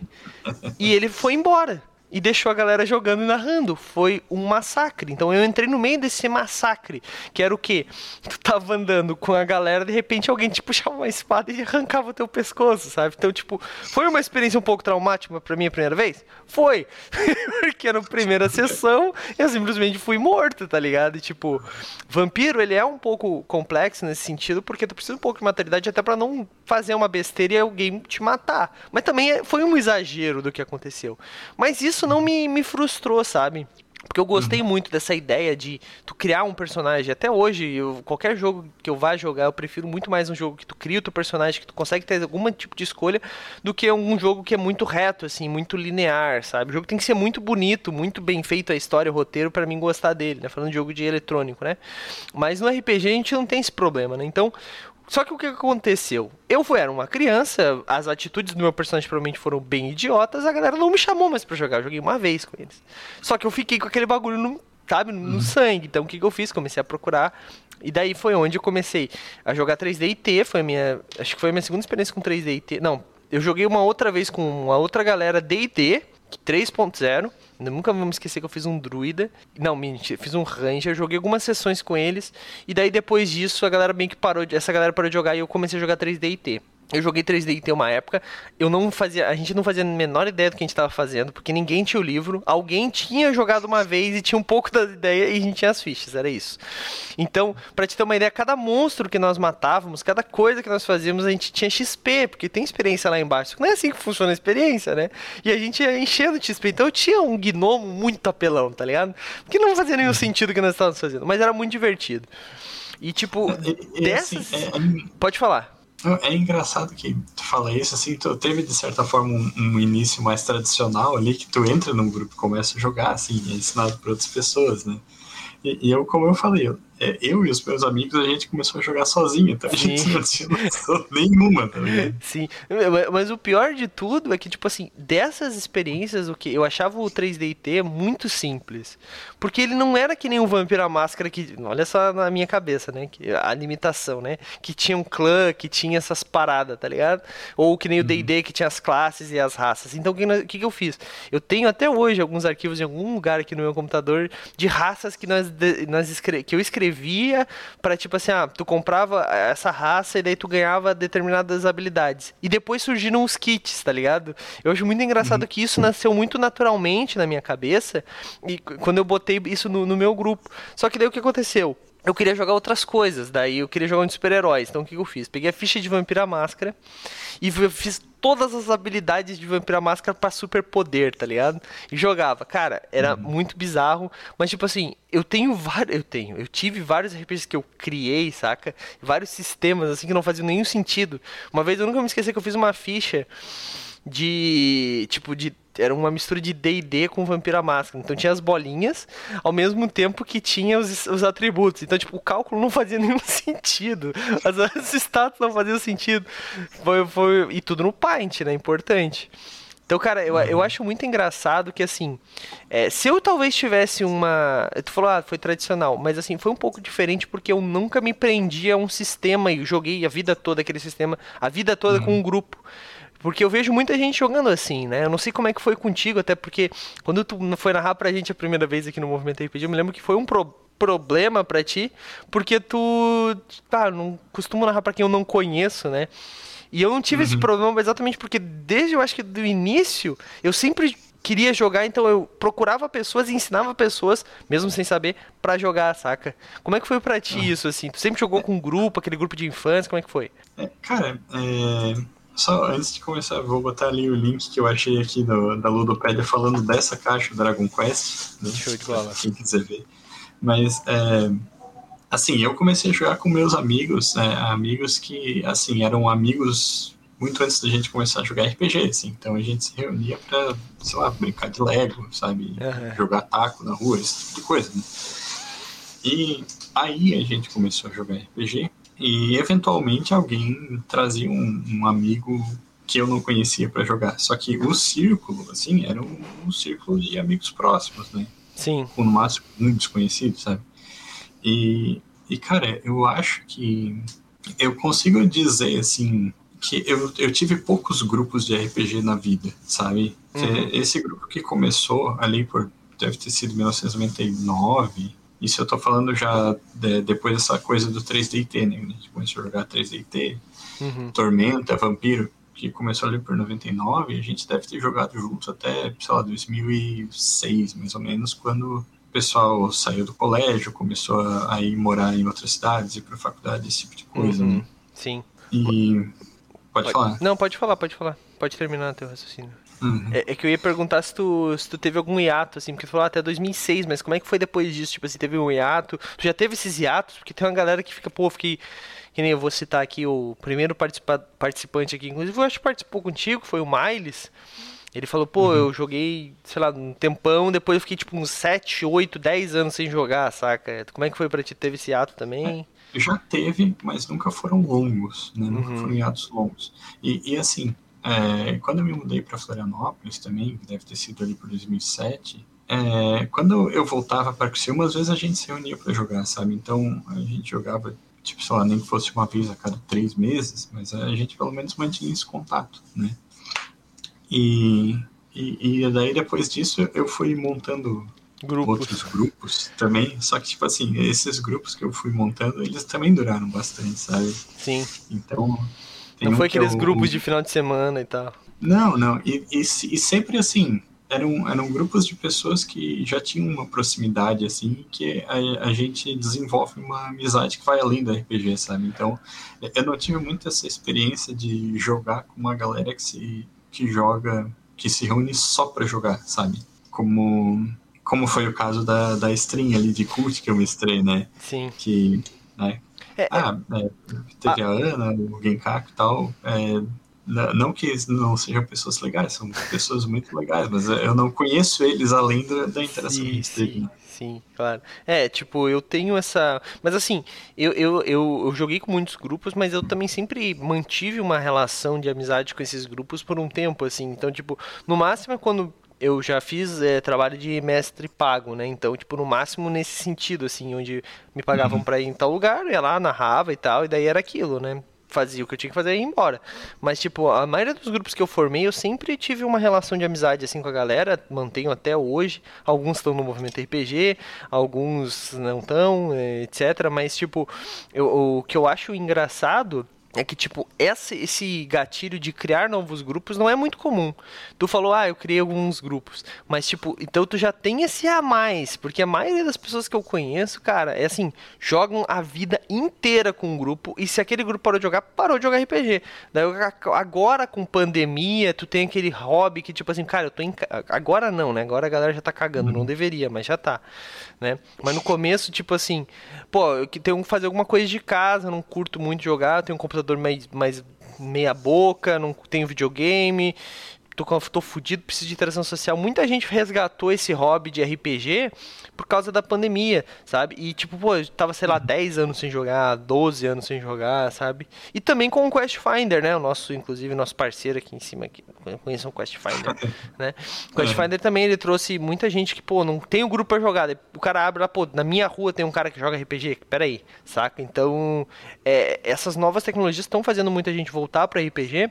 E ele foi embora e deixou a galera jogando e narrando. Foi um massacre. Então eu entrei no meio desse massacre, que era o quê? Tu tava andando com a galera, de repente alguém te puxava uma espada e arrancava o teu pescoço, sabe? Então, tipo, foi uma experiência um pouco traumática para mim a primeira vez? Foi. Porque na primeira sessão eu simplesmente fui morto, tá ligado? E, tipo, vampiro, ele é um pouco complexo nesse sentido, porque tu precisa um pouco de maturidade até para não fazer uma besteira e alguém te matar. Mas também é, foi um exagero do que aconteceu. Mas isso isso não me, me frustrou, sabe? Porque eu gostei uhum. muito dessa ideia de tu criar um personagem. Até hoje, eu, qualquer jogo que eu vá jogar, eu prefiro muito mais um jogo que tu cria o teu personagem, que tu consegue ter algum tipo de escolha, do que um jogo que é muito reto, assim, muito linear, sabe? O jogo tem que ser muito bonito, muito bem feito a história, o roteiro, para mim gostar dele, né? Falando de jogo de eletrônico, né? Mas no RPG a gente não tem esse problema, né? Então, só que o que aconteceu? Eu era uma criança, as atitudes do meu personagem provavelmente foram bem idiotas, a galera não me chamou mais pra jogar, eu joguei uma vez com eles. Só que eu fiquei com aquele bagulho no, sabe, no uhum. sangue. Então o que, que eu fiz? Comecei a procurar. E daí foi onde eu comecei a jogar 3D e T, foi a minha. Acho que foi a minha segunda experiência com 3D e T. Não, eu joguei uma outra vez com uma outra galera D&D 3.0 Nunca vamos esquecer que eu fiz um druida. Não, mentira, fiz um ranger, joguei algumas sessões com eles. E daí depois disso a galera bem que parou, essa galera parou de jogar e eu comecei a jogar 3D e T. Eu joguei 3D em uma época, eu não fazia, a gente não fazia a menor ideia do que a gente estava fazendo, porque ninguém tinha o livro, alguém tinha jogado uma vez e tinha um pouco da ideia e a gente tinha as fichas, era isso. Então, para te ter uma ideia, cada monstro que nós matávamos, cada coisa que nós fazíamos, a gente tinha XP, porque tem experiência lá embaixo. Não é assim que funciona a experiência, né? E a gente ia enchendo de XP. Então eu tinha um gnomo muito apelão, tá ligado? Que não fazia nenhum sentido o que nós estávamos fazendo, mas era muito divertido. E tipo, é, é, dessas. Assim, é... Pode falar. É engraçado que tu fala isso, assim, tu teve de certa forma um, um, início mais tradicional ali, que tu entra num grupo e começa a jogar, assim, é ensinado por outras pessoas, né? E, e eu, como eu falei, eu, é, eu e os meus amigos, a gente começou a jogar sozinho, então a gente Sim. não tinha noção nenhuma, tá Sim, mas o pior de tudo é que, tipo assim, dessas experiências, o que eu achava o 3DT muito simples. Porque ele não era que nem o Vampiro à Máscara, que, olha só na minha cabeça, né? Que, a limitação, né? Que tinha um clã, que tinha essas paradas, tá ligado? Ou que nem o DD, uhum. que tinha as classes e as raças. Então, o que, que, que eu fiz? Eu tenho até hoje alguns arquivos em algum lugar aqui no meu computador de raças que, nós, nós que eu escrevi inscrevia pra, tipo assim, ah, tu comprava essa raça e daí tu ganhava determinadas habilidades. E depois surgiram os kits, tá ligado? Eu acho muito engraçado uhum. que isso nasceu muito naturalmente na minha cabeça e quando eu botei isso no, no meu grupo. Só que daí o que aconteceu? Eu queria jogar outras coisas. Daí eu queria jogar um de super-heróis. Então o que, eu fiz? Peguei a ficha de Vampira Máscara e fiz todas as habilidades de Vampira Máscara para super poder, tá ligado? E jogava. Cara, era uhum. muito bizarro. Mas tipo assim, eu tenho vários. Eu tenho. Eu tive vários RPGs que eu criei, saca? Vários sistemas assim que não faziam nenhum sentido. Uma vez eu nunca me esqueci que eu fiz uma ficha de. Tipo, de era uma mistura de D&D com Vampira Máscara. Então tinha as bolinhas, ao mesmo tempo que tinha os, os atributos. Então, tipo, o cálculo não fazia nenhum sentido. As, as status não faziam sentido. Foi, foi, e tudo no Paint, né? Importante. Então, cara, eu, eu acho muito engraçado que, assim, é, se eu talvez tivesse uma. Tu falou, ah, foi tradicional, mas, assim, foi um pouco diferente porque eu nunca me prendi a um sistema e joguei a vida toda aquele sistema, a vida toda uhum. com um grupo. Porque eu vejo muita gente jogando assim, né? Eu não sei como é que foi contigo, até porque quando tu foi narrar pra gente a primeira vez aqui no Movimento RPG, eu me lembro que foi um pro problema para ti, porque tu, tá, não costumo narrar para quem eu não conheço, né? E eu não tive uhum. esse problema exatamente porque desde eu acho que do início, eu sempre queria jogar, então eu procurava pessoas e ensinava pessoas, mesmo sem saber, para jogar, saca? Como é que foi para ti ah. isso, assim? Tu sempre jogou com um grupo, aquele grupo de infância, como é que foi? É, cara, é só antes de começar, vou botar ali o link que eu achei aqui do, da Ludopédia falando dessa caixa do Dragon Quest. Né? Show de bola. Quem quiser ver. Mas, é, assim, eu comecei a jogar com meus amigos, né, amigos que, assim, eram amigos muito antes da gente começar a jogar RPG, assim. Então a gente se reunia pra, sei lá, brincar de Lego, sabe? Uhum. Jogar taco na rua, esse tipo de coisa, né? E aí a gente começou a jogar RPG. E eventualmente alguém trazia um, um amigo que eu não conhecia para jogar. Só que o círculo, assim, era um, um, círculo de amigos próximos, né? Sim. Com no máximo um desconhecido, sabe? E, e, cara, eu acho que eu consigo dizer, assim, que eu, eu tive poucos grupos de RPG na vida, sabe? Uhum. Esse grupo que começou ali por, deve ter sido 1999, isso eu tô falando já de, depois dessa coisa do 3DT, né? A gente começou a jogar 3DT, uhum. Tormenta, Vampiro, que começou ali por 99, e a gente deve ter jogado juntos até, sei lá, 2006, mais ou menos, quando o pessoal saiu do colégio, começou a, a ir morar em outras cidades, ir pra faculdade, esse tipo de coisa, uhum. né? Sim. E... Pode, pode, falar. Não, pode falar, pode falar. Pode terminar teu raciocínio. Uhum. É, é, que eu ia perguntar se tu, se tu teve algum hiato, assim, porque tu falou até 2006, mas como é que foi depois disso? Tipo, se teve um hiato? Tu já teve esses hiatos? Porque tem uma galera que fica, pô, fiquei. Que nem eu vou citar aqui o primeiro participa participante aqui, inclusive eu acho que participou contigo, foi o Miles. Ele falou, pô, uhum. eu joguei, sei lá, um tempão, depois eu fiquei tipo uns 7, 8, 10 anos sem jogar, saca? Como é que foi pra ti? Teve esse ato também? É, já teve, mas nunca foram longos, né? Nunca uhum. foram hiatos longos. E, e assim, é, quando eu me mudei para Florianópolis também, que deve ter sido ali por 2007, é, quando eu voltava para Criciúma, às vezes a gente se reunia para jogar, sabe? Então a gente jogava, tipo, sei lá, nem que fosse uma vez a cada três meses, mas a gente pelo menos mantinha esse contato, né? E, e, e daí depois disso eu fui montando grupos. outros grupos também, só que, tipo assim, esses grupos que eu fui montando, eles também duraram bastante, sabe? Sim. Então, tem não foi aqueles eu... grupos de final de semana e tal. Não, não. E, e, e, sempre assim, eram, eram grupos de pessoas que já tinham uma proximidade, assim, que a, a gente desenvolve uma amizade que vai além do RPG, sabe? Então, eu não tive muito essa experiência de jogar com uma galera que se que joga, que se reúne só para jogar, sabe? Como como foi o caso da, da stream ali de cult que eu mestrei, né? Sim. Que, né, é, é, ah, é, teve a, a Ana, o Genkaku e tal. É, não que não sejam pessoas legais, são pessoas muito legais, mas eu não conheço eles além da, da interação sim, que eles teve. Sim, sim, claro. É, tipo, eu tenho essa. Mas assim, eu, eu, eu, eu, joguei com muitos grupos, mas eu também sempre mantive uma relação de amizade com esses grupos por um tempo, assim. Então, tipo, no máximo é quando eu já fiz é, trabalho de mestre pago, né? Então, tipo, no máximo nesse sentido, assim, onde me pagavam uhum. pra ir em tal lugar, ia lá, narrava e tal, e daí era aquilo, né? fazia o que eu tinha que fazer e ia embora. Mas, tipo, a maioria dos grupos que eu formei, eu sempre tive uma relação de amizade, assim, com a galera, mantenho até hoje. Alguns estão no movimento RPG, alguns não estão, eh, etc. Mas, tipo, eu, o que eu acho engraçado é que, tipo, esse, esse gatilho de criar novos grupos não é muito comum. Tu falou, ah, eu criei alguns grupos. Mas, tipo, então tu já tem esse a mais. Porque a maioria das pessoas que eu conheço, cara, é assim, jogam a vida inteira com um grupo. E se aquele grupo parou de jogar, parou de jogar RPG. Daí agora, com pandemia, tu tem aquele hobby que, tipo assim, cara, eu tô em. Agora não, né? Agora a galera já tá cagando. Não deveria, mas já tá. Né? Mas no começo, tipo assim, pô, eu tenho que fazer alguma coisa de casa, não curto muito jogar, tenho um computador computador mais, mais meia boca, não tenho videogame, tô, tô fudido, preciso de interação social. Muita gente resgatou esse hobby de RPG por causa da pandemia, sabe? E tipo, pô, eu tava, sei lá, 10 anos sem jogar, 12 anos sem jogar, sabe? E também com o Quest Finder, né? O nosso, inclusive, nosso parceiro aqui em cima, aqui, conheçam o Quest Finder, né? O Quest Finder também, ele trouxe muita gente que, pô, não tem o um grupo pra jogar. O cara abre lá, pô, na minha rua tem um cara que joga RPG. Peraí, saca? Então, é, essas novas tecnologias estão fazendo muita gente voltar pra RPG,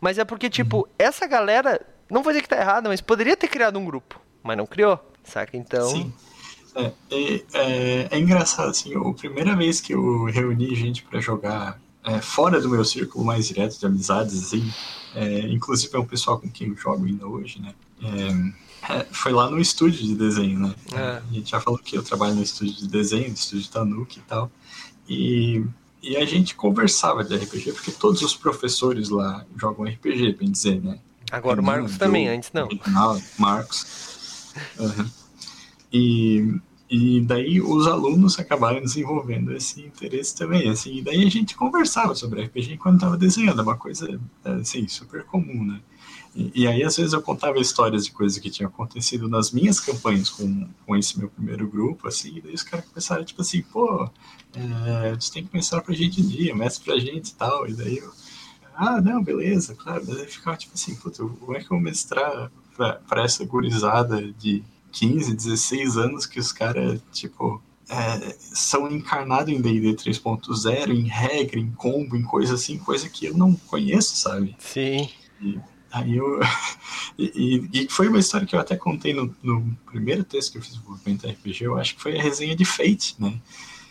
mas é porque, tipo, essa galera, não vou dizer que tá errada, mas poderia ter criado um grupo, mas não criou, saca? Então... Sim. É, é, é, é, engraçado, assim, a primeira vez que eu reuni gente para jogar é, fora do meu círculo mais direto de amizades, assim, é, inclusive é um pessoal com quem eu jogo ainda hoje, né? É, foi lá no estúdio de desenho, né? A gente já falou que eu trabalho no estúdio de desenho, no estúdio Tanuki e tal. E, e a gente conversava de RPG, porque todos os professores lá jogam RPG, bem dizer, né? Agora o Marcos também, antes não. Marcos. Uhum. E, e daí os alunos acabaram desenvolvendo esse interesse também, assim, e daí a gente conversava sobre RPG enquanto estava desenhando, é uma coisa, assim, super comum, né? E, e, aí, às vezes, eu contava histórias de coisas que tinham acontecido nas minhas campanhas com, com esse meu primeiro grupo, assim, e daí os caras começaram, tipo assim, pô, é, você tem que começar pra gente um dia, mestre pra gente e tal, e daí eu, ah, não, beleza, claro, daí ficava, tipo assim, puta, como é que eu vou mestrar pra, pra essa gurizada de 15, 16 anos que os caras, tipo, é, são encarnados em D&D 3.0, em regra, em combo, em coisa assim, coisa que eu não conheço, sabe? Sim. E aí eu... e, e, foi uma história que eu até contei no, no primeiro texto que eu fiz do movimento RPG, eu acho que foi a resenha de Fate, né?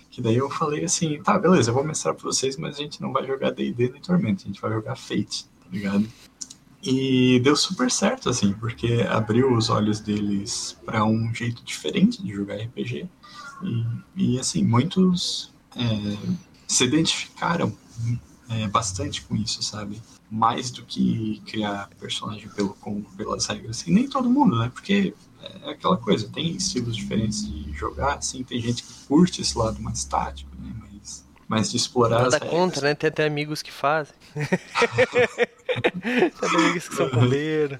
Que daí eu falei assim, tá, beleza, eu vou mostrar pra vocês, mas a gente não vai jogar D&D nem Tormento, a gente vai jogar Fate, tá ligado? E deu super certo, assim, porque abriu os olhos deles para um jeito diferente de jogar RPG. E, e assim, muitos é, se identificaram é, bastante com isso, sabe? Mais do que criar personagem pelo com, pelas regras. E nem todo mundo, né? Porque é aquela coisa, tem estilos diferentes de jogar, assim, tem gente que curte esse lado mais tático, né? Mas, mas de explorar Nada as contra, né? Tem até amigos que fazem. tem amigos que são boleiros.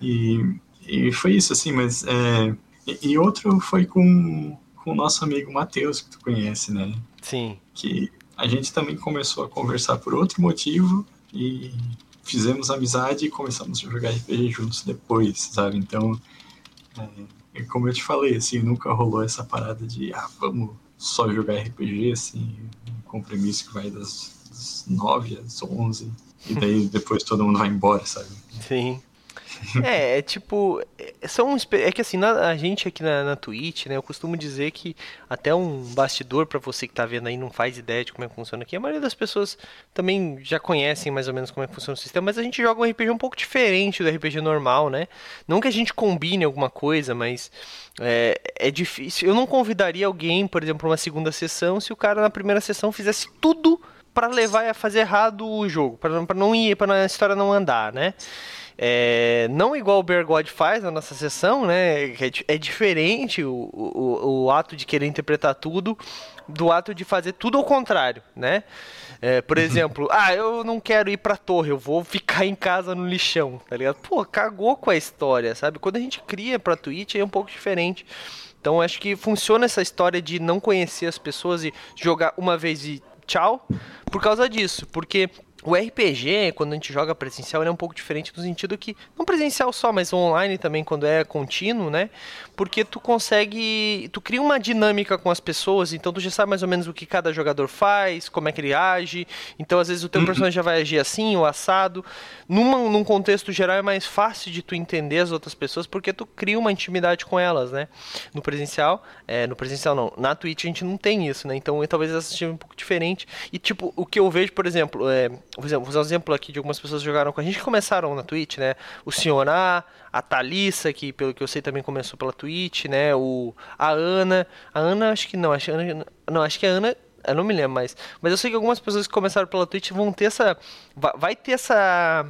E, e foi isso, assim, mas. É, e, e, outro foi com, com o nosso amigo Matheus, que tu conhece, né? Sim. Que a gente também começou a conversar por outro motivo e fizemos amizade e começamos a jogar RPG juntos depois, sabe? Então, é, como eu te falei, assim, nunca rolou essa parada de, ah, vamos só jogar RPG, assim, com premissa que vai das, das 9 às 11, e daí depois todo mundo vai embora, sabe? Sim. É, é tipo, é, são é que assim, na, a gente aqui na, na Twitch, né, eu costumo dizer que até um bastidor para você que tá vendo aí não faz ideia de como é que funciona aqui. A maioria das pessoas também já conhecem mais ou menos como é que funciona o sistema, mas a gente joga um RPG um pouco diferente do RPG normal, né? Não que a gente combine alguma coisa, mas é, é difícil. Eu não convidaria alguém, por exemplo, para uma segunda sessão se o cara na primeira sessão fizesse tudo para levar a fazer errado o jogo, para não ir, para a história não andar, né? É, não igual o Bear God faz na nossa sessão, né? É, é diferente o, o, o, ato de querer interpretar tudo do ato de fazer tudo ao contrário, né? É, por exemplo, ah, eu não quero ir pra torre, eu vou ficar em casa no lixão, tá ligado? Pô, cagou com a história, sabe? Quando a gente cria pra Twitch é um pouco diferente. Então acho que funciona essa história de não conhecer as pessoas e jogar uma vez e tchau, por causa disso, porque o RPG, quando a gente joga presencial, ele é um pouco diferente no sentido que, não presencial só, mas online também, quando é contínuo, né? Porque tu consegue. Tu cria uma dinâmica com as pessoas, então tu já sabe mais ou menos o que cada jogador faz, como é que ele age. Então, às vezes, o teu uhum. personagem já vai agir assim, ou assado. Numa, num contexto geral, é mais fácil de tu entender as outras pessoas, porque tu cria uma intimidade com elas, né? No presencial, é, no presencial não, na Twitch a gente não tem isso, né? Então, talvez essa seja um pouco diferente. E, tipo, o que eu vejo, por exemplo, é por exemplo, vou usar um exemplo aqui de algumas pessoas que jogaram com a gente que começaram na Twitch, né? O Sioná, a Thalissa, que pelo que eu sei também começou pela Twitch, né? O, a Ana. A Ana, acho que não, acho, não, acho que a Ana eu não me lembro mais. Mas eu sei que algumas pessoas que começaram pela Twitch vão ter essa. Vai ter essa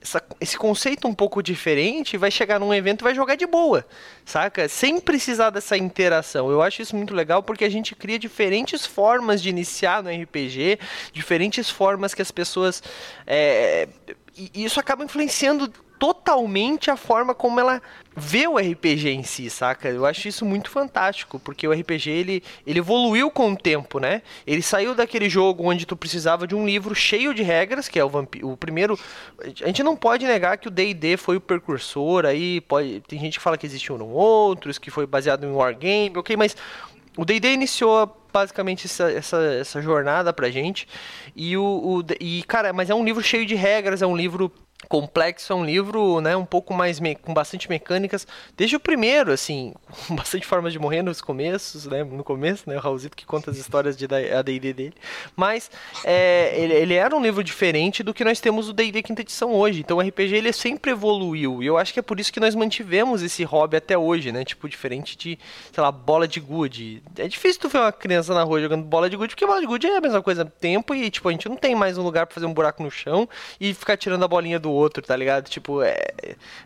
essa, esse conceito um pouco diferente, vai chegar num evento e vai jogar de boa, saca? Sem precisar dessa interação. Eu acho isso muito legal porque a gente cria diferentes formas de iniciar no RPG, diferentes formas que as pessoas. É, e isso acaba influenciando totalmente a forma como ela vê o RPG em si, saca? Eu acho isso muito fantástico, porque o RPG ele, ele evoluiu com o tempo, né? Ele saiu daquele jogo onde tu precisava de um livro cheio de regras, que é o Vampiro. O primeiro. A gente não pode negar que o DD foi o precursor, aí pode. Tem gente que fala que existiam outros, que foi baseado em Wargame, ok, mas o D&D iniciou basicamente essa, essa, essa jornada pra gente. E, o, o, e, cara, mas é um livro cheio de regras, é um livro complexo, é um livro, né, um pouco mais com bastante mecânicas, desde o primeiro, assim, com bastante formas de morrer nos começos, né, no começo, né, o Raulzito que conta as histórias de AD&D dele, mas é, ele, ele, era um livro diferente do que nós temos o D&D quinta edição hoje, então o RPG ele sempre evoluiu, e eu acho que é por isso que nós mantivemos esse hobby até hoje, né, tipo, diferente de, sei lá, bola de gude, é difícil tu ver uma criança na rua jogando bola de gude, porque bola de gude é a mesma coisa, tempo, e, tipo, a gente não tem mais um lugar para fazer um buraco no chão e ficar tirando a bolinha do outro, tá ligado? Tipo, é...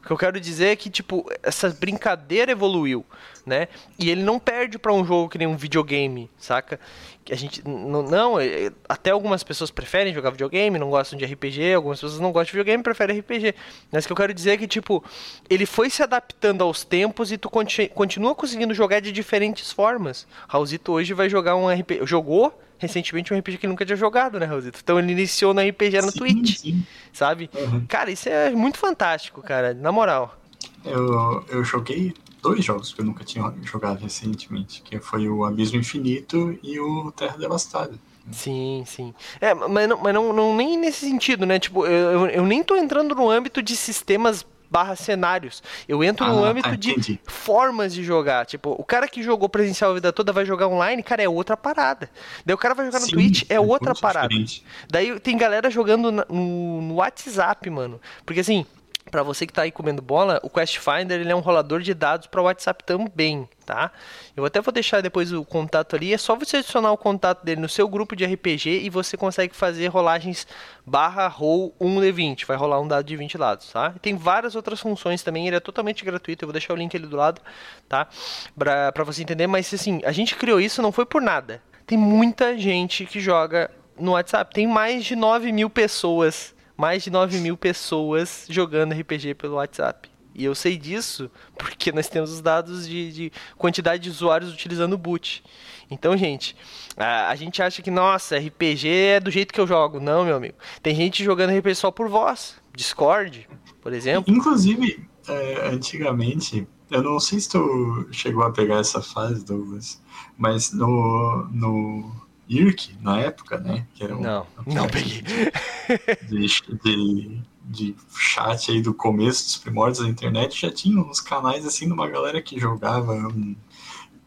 o que eu quero dizer é que, tipo, essa brincadeira evoluiu, né? E ele não perde para um jogo que nem um videogame, saca? Que a gente não, não, é, até algumas pessoas preferem jogar videogame, não gostam de RPG, algumas pessoas não gostam de videogame, preferem RPG. Mas o que eu quero dizer é que, tipo, ele foi se adaptando aos tempos e tu continua conseguindo jogar de diferentes formas. Raulzito hoje vai jogar um RPG, jogou recentemente um RPG que ele nunca tinha jogado, né, Raulzito? Então ele iniciou no RPG na sim, Twitch, sim. sabe? Uhum. Cara, isso é muito fantástico, cara, na moral. Eu, eu joguei dois jogos que eu nunca tinha jogado recentemente, que foi o Abismo Infinito e o Terra Devastada. Sim, sim. É, mas, não, mas não, não nem nesse sentido, né? Tipo, eu, eu nem tô entrando no âmbito de sistemas barra cenários. Eu entro ah, no âmbito tá, de formas de jogar. Tipo, o cara que jogou presencial a vida toda vai jogar online, cara, é outra parada. Daí o cara vai jogar no Sim, Twitch, é, é outra parada. Diferente. Daí tem galera jogando no, no WhatsApp, mano. Porque assim, para você que está aí comendo bola, o Quest Finder ele é um rolador de dados para WhatsApp também, tá? Eu até vou deixar depois o contato ali, é só você adicionar o contato dele no seu grupo de RPG e você consegue fazer rolagens barra roll 1d20, vai rolar um dado de 20 lados, tá? tem várias outras funções também, ele é totalmente gratuito, eu vou deixar o link ali do lado, tá? Para você entender, mas assim, a gente criou isso não foi por nada. Tem muita gente que joga no WhatsApp, tem mais de 9 mil pessoas mais de 9 mil pessoas jogando RPG pelo WhatsApp. E eu sei disso porque nós temos os dados de, de quantidade de usuários utilizando o boot. Então, gente, a, a, gente acha que, nossa, RPG é do jeito que eu jogo. Não, meu amigo. Tem gente jogando RPG só por voz. Discord, por exemplo. Inclusive, é, antigamente, eu não sei se tu chegou a pegar essa fase, Douglas, mas no, no IRC, na época, né? Que era um, não, não peguei. De, de, de, chat aí do começo dos primórdios da internet, já tinha uns canais assim de uma galera que jogava um,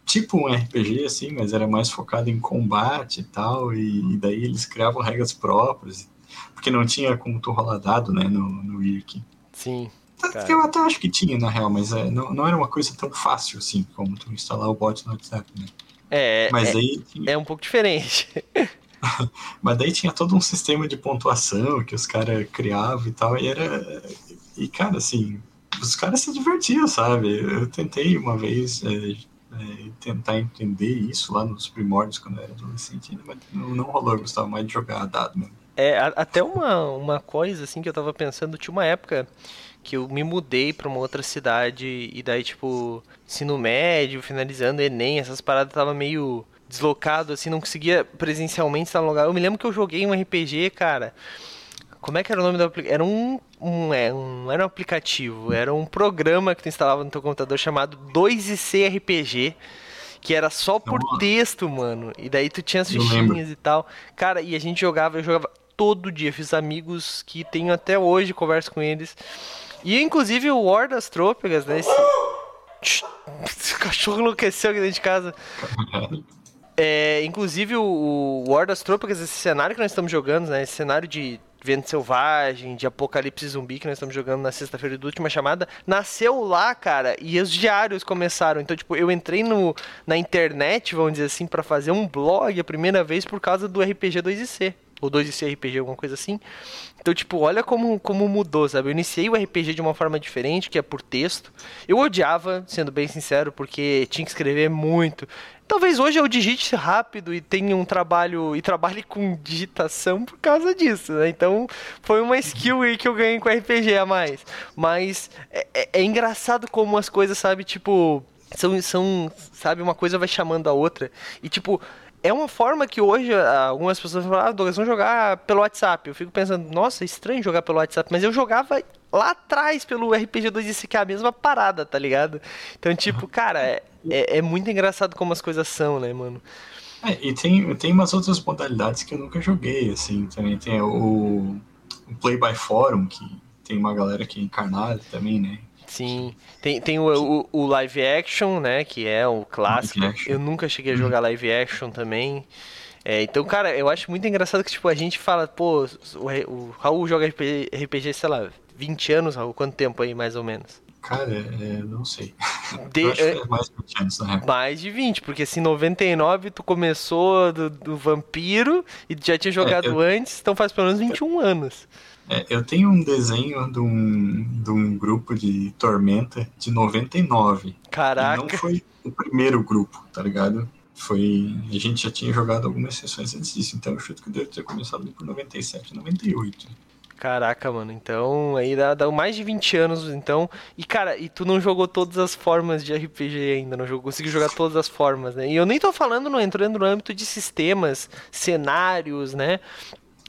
tipo um RPG, assim, mas era mais focado em combate e tal, e, e daí eles criavam regras próprias, porque não tinha como tu rolar dado, né, no, no IRC. Sim. Cara. Eu até acho que tinha, na real, mas é, não, não era uma coisa tão fácil assim como tu instalar o bot no WhatsApp, né? É, Mas é, aí é um pouco diferente. Mas daí tinha todo um sistema de pontuação que os caras criavam e tal, e era. E, cara, assim, os caras se divertiam, sabe? Eu tentei uma vez é, é, tentar entender isso lá nos primórdios quando eu era adolescente, mas não, não rolou, eu gostava mais de jogar dado mesmo. É, até uma, uma coisa assim que eu tava pensando, tinha uma época que eu me mudei para uma outra cidade e daí, tipo, ensino médio, finalizando Enem, essas paradas tava meio deslocado, assim, não conseguia presencialmente estar no lugar. Eu me lembro que eu joguei um RPG, cara, Como é que era o nome do aplicativo? Era um, um, é, um. Era um aplicativo, era um programa que tu instalava no teu computador chamado 2IC RPG. Que era só por Nossa. texto, mano. E daí tu tinha as fichinhas e tal. Cara, e a gente jogava, eu jogava todo dia. Fiz amigos que tenho até hoje, converso com eles. E inclusive o War das Trôpegas, né? Esse... O cachorro enlouqueceu aqui dentro de casa. É, inclusive o, o War das Trôpegas, esse cenário que nós estamos jogando, né? Esse cenário de vento selvagem, de apocalipse zumbi que nós estamos jogando na sexta-feira do última chamada, nasceu lá, cara, e os diários começaram. Então, tipo, eu entrei no, na internet, vamos dizer assim, pra fazer um blog a primeira vez por causa do RPG 2IC. Ou 2IC RPG, alguma coisa assim. Então, tipo, olha como, como mudou, sabe? Eu iniciei o RPG de uma forma diferente, que é por texto. Eu odiava, sendo bem sincero, porque tinha que escrever muito. Talvez hoje eu digite rápido e tenha um trabalho e trabalhe com digitação por causa disso, né? Então foi uma skill aí que eu ganhei com RPG a mais. Mas é, é- é engraçado como as coisas, sabe, tipo, são, são, sabe, uma coisa vai chamando a outra. E tipo, é uma forma que hoje ah, algumas pessoas falam, ah, Douglas, vamos jogar pelo WhatsApp. Eu fico pensando, nossa, é estranho jogar pelo WhatsApp, mas eu jogava lá atrás pelo RPG 2 que é a mesma parada, tá ligado? Então, tipo, cara, é, é, é muito engraçado como as coisas são, né, mano? É, e tem, tem umas outras modalidades que eu nunca joguei, assim, também tem o, o Play by Forum, que tem uma galera que é encarnada também, né? Sim. Tem, tem o, o, o live action, né? Que é o clássico. Eu nunca cheguei a jogar live action também. É, então, cara, eu acho muito engraçado que, tipo, a gente fala, pô, o, o Raul joga RPG, RPG, sei lá, 20 anos, Raul, quanto tempo aí, mais ou menos? Cara, é, não sei. De- que é mais de 20 anos, real. Mais de 20, porque assim, em 99 tu começou do, do Vampiro e já tinha jogado eu- antes, então faz pelo menos 21 anos. É, eu tenho um desenho de um, de um grupo de Tormenta de 99. E não Caraca. foi o primeiro grupo, tá ligado? Foi. A gente já tinha jogado algumas sessões antes disso, então eu chuto que deve ter começado por 97, 98. Caraca, mano. Então, aí dá, dá mais de 20 anos, então. E, cara, e tu não jogou todas as formas de RPG ainda, não jogou, conseguiu jogar todas as formas, né? E eu nem tô falando, não entrando no âmbito de sistemas, cenários, né?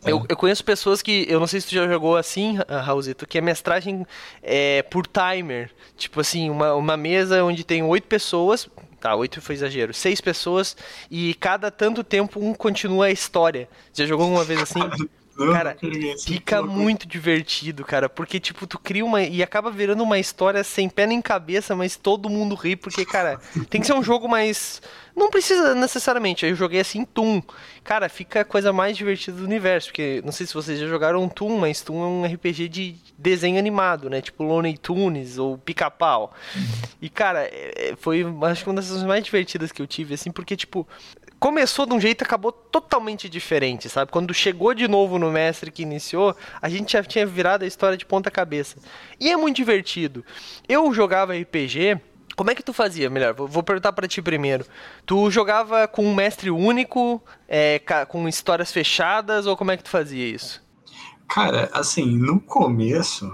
Eu, eu conheço pessoas que, eu não sei se tu já jogou assim, Raulzito, que é mestragem é, por timer. Tipo assim, uma, uma mesa onde tem oito pessoas, tá, oito foi exagero, seis pessoas, e cada tanto tempo um continua a história. Já jogou uma vez assim? Não, Cara, Fica muito divertido, cara, porque, tipo, tu cria uma. E acaba virando uma história sem pé nem cabeça, mas todo mundo ri, porque, cara, tem que ser um jogo mais. Não precisa necessariamente, eu joguei assim Toon. Cara, fica a coisa mais divertida do universo, porque não sei se vocês já jogaram Toon, mas Toon é um RPG de desenho animado, né? Tipo Looney Tunes ou Pica-Pau. E, cara, é- foi acho que uma das coisas mais divertidas que eu tive, assim, porque, tipo, começou de um jeito e acabou totalmente diferente, sabe? Quando chegou de novo no mestre que iniciou, a gente já tinha virado a história de ponta cabeça. E é muito divertido. Eu jogava RPG. Como é que tu fazia? Melhor, vou, perguntar pra ti primeiro. Tu jogava com um mestre único, é, com histórias fechadas, ou como é que tu fazia isso? Cara, assim, no começo,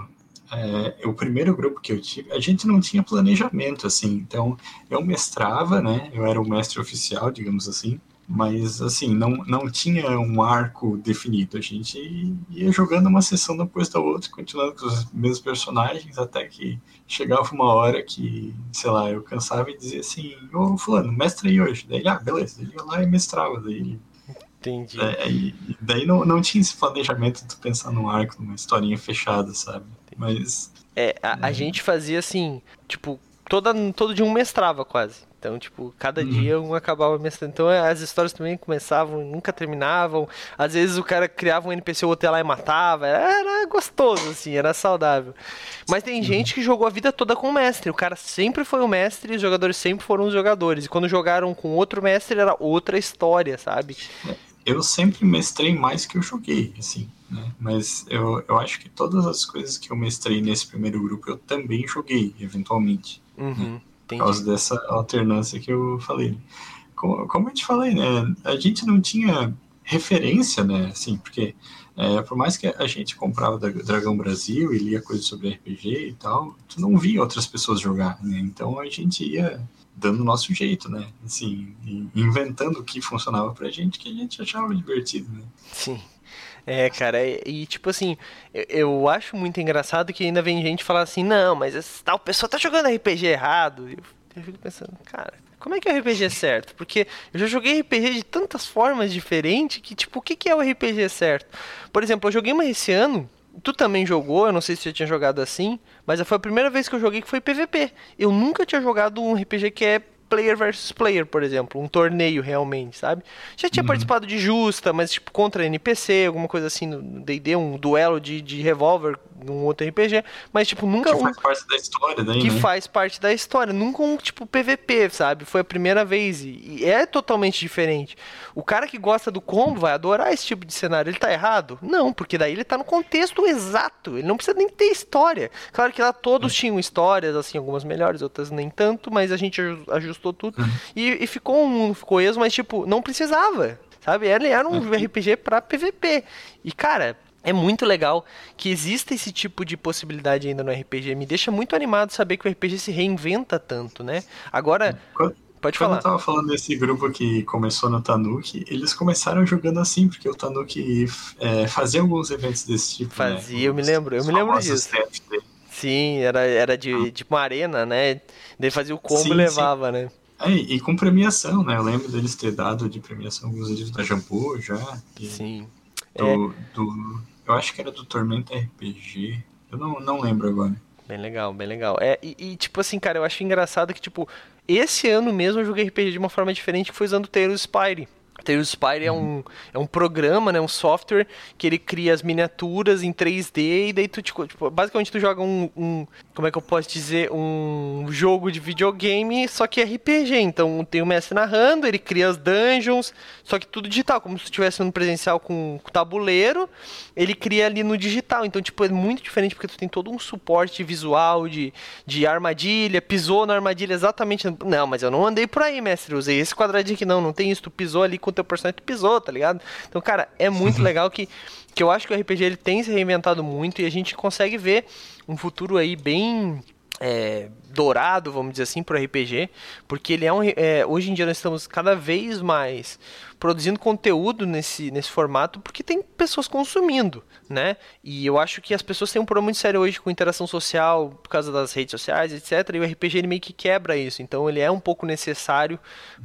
é, o primeiro grupo que eu tive, a gente não tinha planejamento, assim, então eu mestrava, né? Eu era o mestre oficial, digamos assim, mas assim, não, não tinha um arco definido. A gente ia jogando uma sessão depois da outra, continuando com os mesmos personagens, até que chegava uma hora que, sei lá, eu cansava e dizia assim, ô fulano, mestre aí hoje. Daí, ele, ah, beleza, ele ia lá e mestrava, daí ele Entendi. é, e daí não, não tinha esse planejamento de pensar num arco, numa historinha fechada, sabe? Mas É, a, a gente fazia assim, tipo, toda, todo dia um mestrava quase. Então, tipo, cada Uhum. dia um acabava mestrando. Então, é, as histórias também começavam, e nunca terminavam. Às vezes o cara criava um NPC, o outro lá e matava. Era, gostoso, assim, era saudável. Mas tem gente que jogou a vida toda com o mestre. O cara sempre foi o mestre e os jogadores sempre foram os jogadores. E quando jogaram com outro mestre, era outra história, sabe? Eu sempre mestrei mais que eu joguei, assim, né? Mas eu, eu acho que todas as coisas que eu mestrei nesse primeiro grupo eu também joguei, eventualmente. Uhum, Por causa dessa alternância que eu falei. Como, como eu te falei, né? A gente não tinha referência, né? Assim, porque é, por mais que a gente comprava Dra- Dragão Brasil e lia coisas sobre RPG e tal, tu não via outras pessoas jogar, né? Então a gente ia dando o nosso jeito, né? Assim, in- inventando o que funcionava pra gente, que a gente achava divertido, né? Sim. É, cara, e, tipo assim, eu, eu, acho muito engraçado que ainda vem gente falar assim, não, mas tal pessoa tá jogando RPG errado. Eu, eu fico pensando, cara, como é que é o RPG certo? Porque eu já joguei RPG de tantas formas diferentes que, tipo, o que, que é o RPG certo? Por exemplo, eu joguei uma esse ano, tu também jogou, eu não sei se você tinha jogado assim, mas foi a primeira vez que eu joguei que foi PVP. Eu nunca tinha jogado um RPG que é player versus player, por exemplo, um torneio realmente, sabe? Já tinha uhum. participado de justa, mas tipo contra NPC, alguma coisa assim no D&D, um duelo de, de revólver num outro RPG, mas tipo nunca que um faz parte da história daí, que né? faz parte da história, nunca um tipo PVP, sabe? Foi a primeira vez e, e, é totalmente diferente. O cara que gosta do combo vai adorar esse tipo de cenário. Ele tá errado? Não, porque daí ele tá no contexto exato. Ele não precisa nem ter história. Claro que lá todos é. tinham histórias, assim, algumas melhores, outras nem tanto, mas a gente ajustou tudo uhum. e, e, ficou um mundo, ficou coeso, mas tipo, não precisava. Sabe? Ele era um uhum. RPG para PVP. E, cara, é muito legal que exista esse tipo de possibilidade ainda no RPG. Me deixa muito animado saber que o RPG se reinventa tanto, né? Agora. Quando, pode falar. Quando eu tava falando desse grupo que começou no Tanuki, eles começaram jogando assim, porque o Tanuki é, fazia alguns eventos desse tipo. Né? Fazia, né? eu me lembro, eu me lembro disso. Sim, era, era de, de uma arena, né? Ele fazia o combo sim, e levava, sim. né? É, e com premiação, né? Eu lembro deles ter dado de premiação alguns livros da Jambu já. Sim. Do, é... do eu acho que era do Tormenta RPG. Eu não, não lembro agora. Bem legal, bem legal. É, e, e, tipo assim, cara, eu acho engraçado que, tipo, esse ano mesmo eu joguei RPG de uma forma diferente que foi usando o Taylor Spire. Tails Spire é um, é um programa, né, um software que ele cria as miniaturas em 3D e daí tu, tipo, tipo, basicamente tu joga um, um, como é que eu posso dizer, um jogo de videogame, só que RPG. Então tem o mestre narrando, ele cria as dungeons, só que tudo digital, como se tu estivesse no presencial com, com tabuleiro, ele cria ali no digital. Então, tipo, é muito diferente porque tu tem todo um suporte visual de, de armadilha, pisou na armadilha exatamente. Não, mas eu não andei por aí, mestre, usei esse quadradinho aqui, não, não tem isso, tu pisou ali com teu personagem tu pisou, tá ligado? Então, cara, é muito legal que, que eu acho que o RPG ele tem se reinventado muito e a gente consegue ver um futuro aí bem é, dourado, vamos dizer assim, para o RPG, porque ele é um. É, hoje em dia nós estamos cada vez mais produzindo conteúdo nesse, nesse formato, porque tem pessoas consumindo, né? E eu acho que as pessoas têm um problema muito sério hoje com interação social por causa das redes sociais, etc. E o RPG ele meio que quebra isso, então ele é um pouco necessário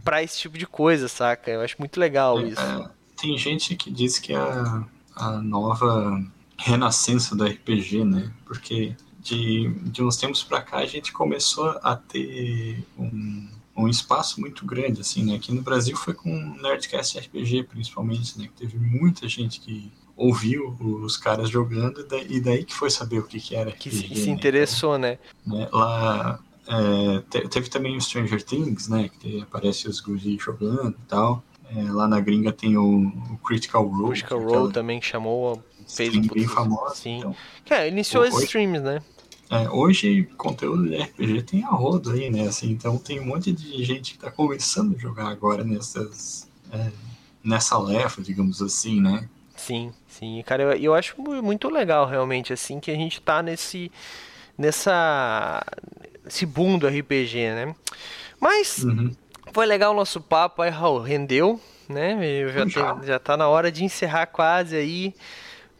para esse tipo de coisa, saca? Eu acho muito legal é, isso. É, tem gente que diz que é a, a nova renascença do RPG, né? Porque de, de uns tempos para cá a gente começou a ter um, um espaço muito grande, assim, né? Aqui no Brasil foi com o Nerdcast RPG, principalmente, né? Que teve muita gente que ouviu os caras jogando e daí que foi saber o que, que era RPG, Que se, se né? interessou, né? né? Lá é, teve também o Stranger Things, né? Que aparece os Guri jogando e tal. É, lá na gringa tem o, o Critical Role. Critical Role também que chamou fez um bem famosa. Sim. Então, é, iniciou hoje, as streams, né? É, hoje, conteúdo de RPG tem a rodo aí, né? Assim, então tem um monte de gente que tá começando a jogar agora nessas, é, nessa leva, digamos assim, né? Sim, sim. Cara, eu, eu acho muito legal, realmente, assim, que a gente tá nesse... Nessa... Esse boom do RPG, né? Mas... Uhum. Foi legal o nosso papo aí, Raul. Rendeu, né? Já, já. já tá na hora de encerrar quase aí.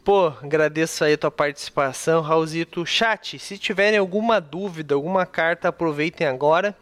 Pô, agradeço aí a tua participação, Raulzito. Chat, se tiverem alguma dúvida, alguma carta, aproveitem agora.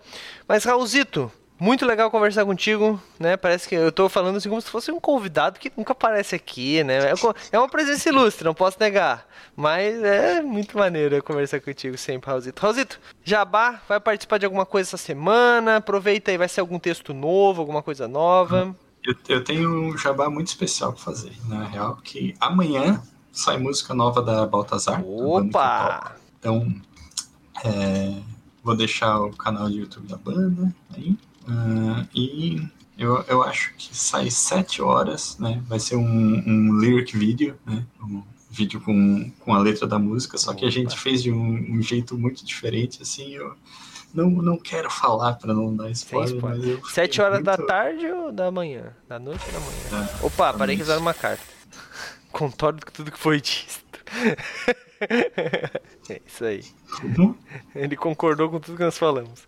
Mas, Raulzito, muito legal conversar contigo, né? Parece que eu tô falando assim como se fosse um convidado que nunca aparece aqui, né? É, é uma presença ilustre, não posso negar. Mas é muito maneiro conversar contigo sempre, Raulzito. Raulzito, Jabá, vai participar de alguma coisa essa semana? Aproveita aí, vai ser algum texto novo, alguma coisa nova? Eu, eu tenho um jabá muito especial para fazer, na real, que amanhã sai música nova da Baltazar. Opa! Então, é, vou deixar o canal de YouTube da banda aí. Uh, e eu, eu acho que sai sete horas, né? Vai ser um, um lyric video, né? Um vídeo com, com a letra da música, só que a gente fez de um, um jeito muito diferente, assim. Eu, não, não quero falar para não dar spoiler. spoiler. Sete horas muito... da tarde ou da manhã? Da noite ou da manhã? Opa, parei que fizeram uma carta. Concordo com tudo que foi dito. é isso aí. Uhum. Ele concordou com tudo que nós falamos.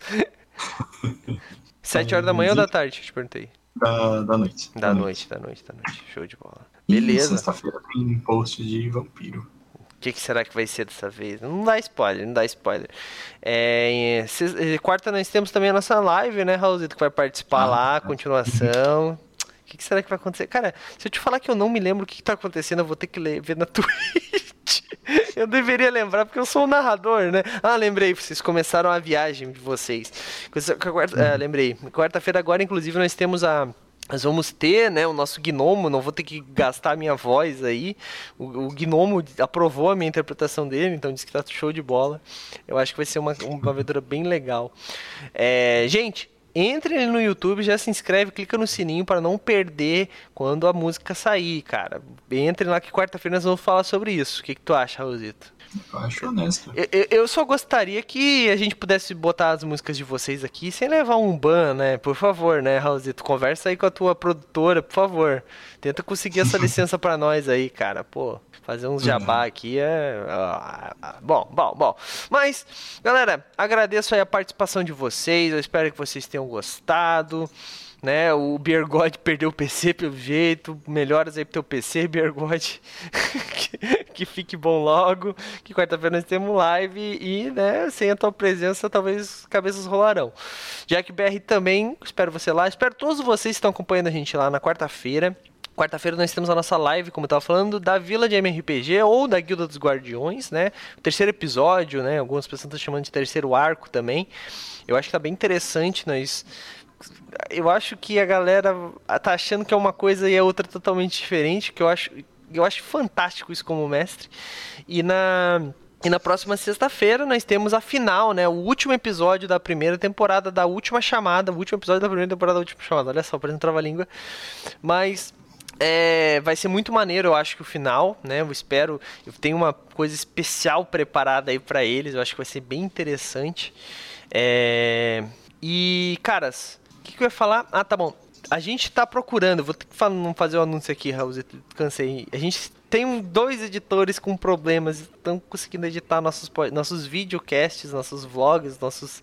Sete horas da manhã ou da tarde? Te perguntei. Da, da noite. Da, da noite, noite, da noite, da noite. Show de bola. Beleza. Sexta-feira tem post de vampiro. O que, que, será que vai ser dessa vez? Não dá spoiler, não dá spoiler. É, quarta nós temos também a nossa live, né, Raulzito, que vai participar ah, lá, tá. continuação. O que, que, será que vai acontecer? Cara, se eu te falar que eu não me lembro o que, está acontecendo, eu vou ter que ler, ver na Twitch. Eu deveria lembrar, porque eu sou o narrador, né? Ah, lembrei, vocês começaram a viagem de vocês. É, lembrei. Quarta-feira agora, inclusive, nós temos a nós vamos ter, né, o nosso gnomo, não vou ter que gastar a minha voz aí. O, o gnomo aprovou a minha interpretação dele, então disse que tá show de bola. Eu acho que vai ser uma, uma aventura bem legal. É, gente, entre no YouTube, já se inscreve, clica no sininho para não perder quando a música sair, cara. Entre lá que quarta-feira nós vamos falar sobre isso. O que, que tu acha, Raulzito? Eu acho honesto. Eu, eu, só gostaria que a gente pudesse botar as músicas de vocês aqui sem levar um ban, né? Por favor, né, Raulzito? Conversa aí com a tua produtora, por favor. Tenta conseguir essa licença para nós aí, cara. Pô, fazer uns jabá aqui é. Bom, bom, bom. Mas, galera, agradeço aí a participação de vocês. Eu espero que vocês tenham gostado né? O Beergod perdeu o PC pelo jeito. Melhoras aí pro teu PC, Beergod. que, que fique bom logo. Que quarta-feira nós temos live e, né, sem a tua presença, talvez cabeças rolarão. Jack BR também, espero você lá. Espero todos vocês que estão acompanhando a gente lá na quarta-feira. Quarta-feira nós temos a nossa live, como eu estava falando, da Vila de MRPG ou da Guilda dos Guardiões, né? O terceiro episódio, né? Algumas pessoas estão chamando de terceiro arco também. Eu acho que tá bem interessante nós eu acho que a galera tá achando que é uma coisa e é outra totalmente diferente, que eu acho, eu acho fantástico isso como mestre. E na e na próxima sexta-feira nós temos a final, né? O último episódio da primeira temporada da última chamada, o último episódio da primeira temporada da última chamada. Olha só, parece um trava-língua. Mas é, vai ser muito maneiro, eu acho que o final, né? Eu espero, eu tenho uma coisa especial preparada aí para eles, eu acho que vai ser bem interessante. É, e, caras, o que, que eu ia falar? Ah, tá bom. A gente tá procurando, vou ter que fazer o um anúncio aqui, Raul, cansei. A gente tem dois editores com problemas, estão conseguindo editar nossos, nossos videocasts, nossos vlogs, nossos.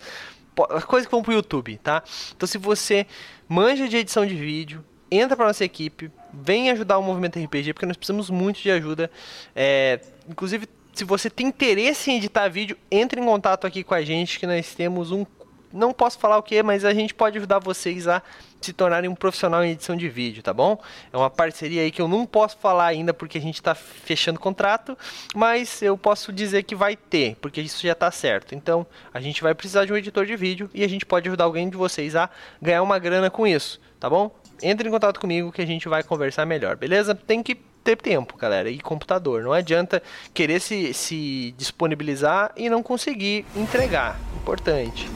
coisas que vão pro YouTube, tá? Então se você manja de edição de vídeo, entra pra nossa equipe, vem ajudar o movimento RPG, porque nós precisamos muito de ajuda. É, inclusive, se você tem interesse em editar vídeo, entre em contato aqui com a gente, que nós temos um não posso falar o que, mas a gente pode ajudar vocês a se tornarem um profissional em edição de vídeo, tá bom? É uma parceria aí que eu não posso falar ainda porque a gente está fechando contrato, mas eu posso dizer que vai ter, porque isso já está certo. Então, a gente vai precisar de um editor de vídeo e a gente pode ajudar alguém de vocês a ganhar uma grana com isso, tá bom? Entre em contato comigo que a gente vai conversar melhor, beleza? Tem que ter tempo, galera, e computador. Não adianta querer se, se disponibilizar e não conseguir entregar. Importante.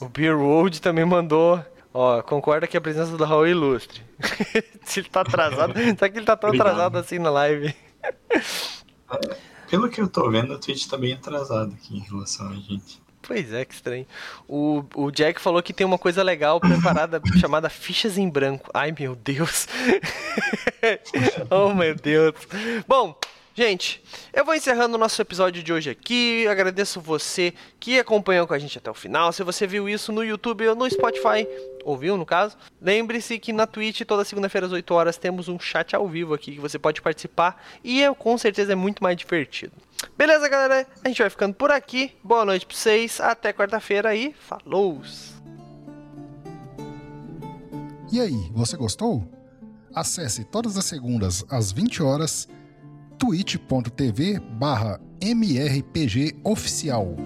O Beer World também mandou. Ó, concorda que a presença do Raul é ilustre. Se ele tá atrasado. Será que ele tá tão Obrigado. atrasado assim na live? Pelo que eu tô vendo, a Twitch tá bem atrasada aqui em relação a gente. Pois é, que estranho. O, o Jack falou que tem uma coisa legal preparada chamada fichas em branco. Ai, meu Deus. oh, meu Deus. Bom, Gente, eu vou encerrando o nosso episódio de hoje aqui. Agradeço você que acompanhou com a gente até o final. Se você viu isso no YouTube ou no Spotify, ouviu no caso, lembre-se que na Twitch, toda segunda-feira às 8 horas, temos um chat ao vivo aqui que você pode participar e eu, com certeza é muito mais divertido. Beleza, galera? A gente vai ficando por aqui. Boa noite pra vocês. Até quarta-feira e falou! E aí, você gostou? Acesse todas as segundas às 20 horas twitch.tv barra mrpgoficial.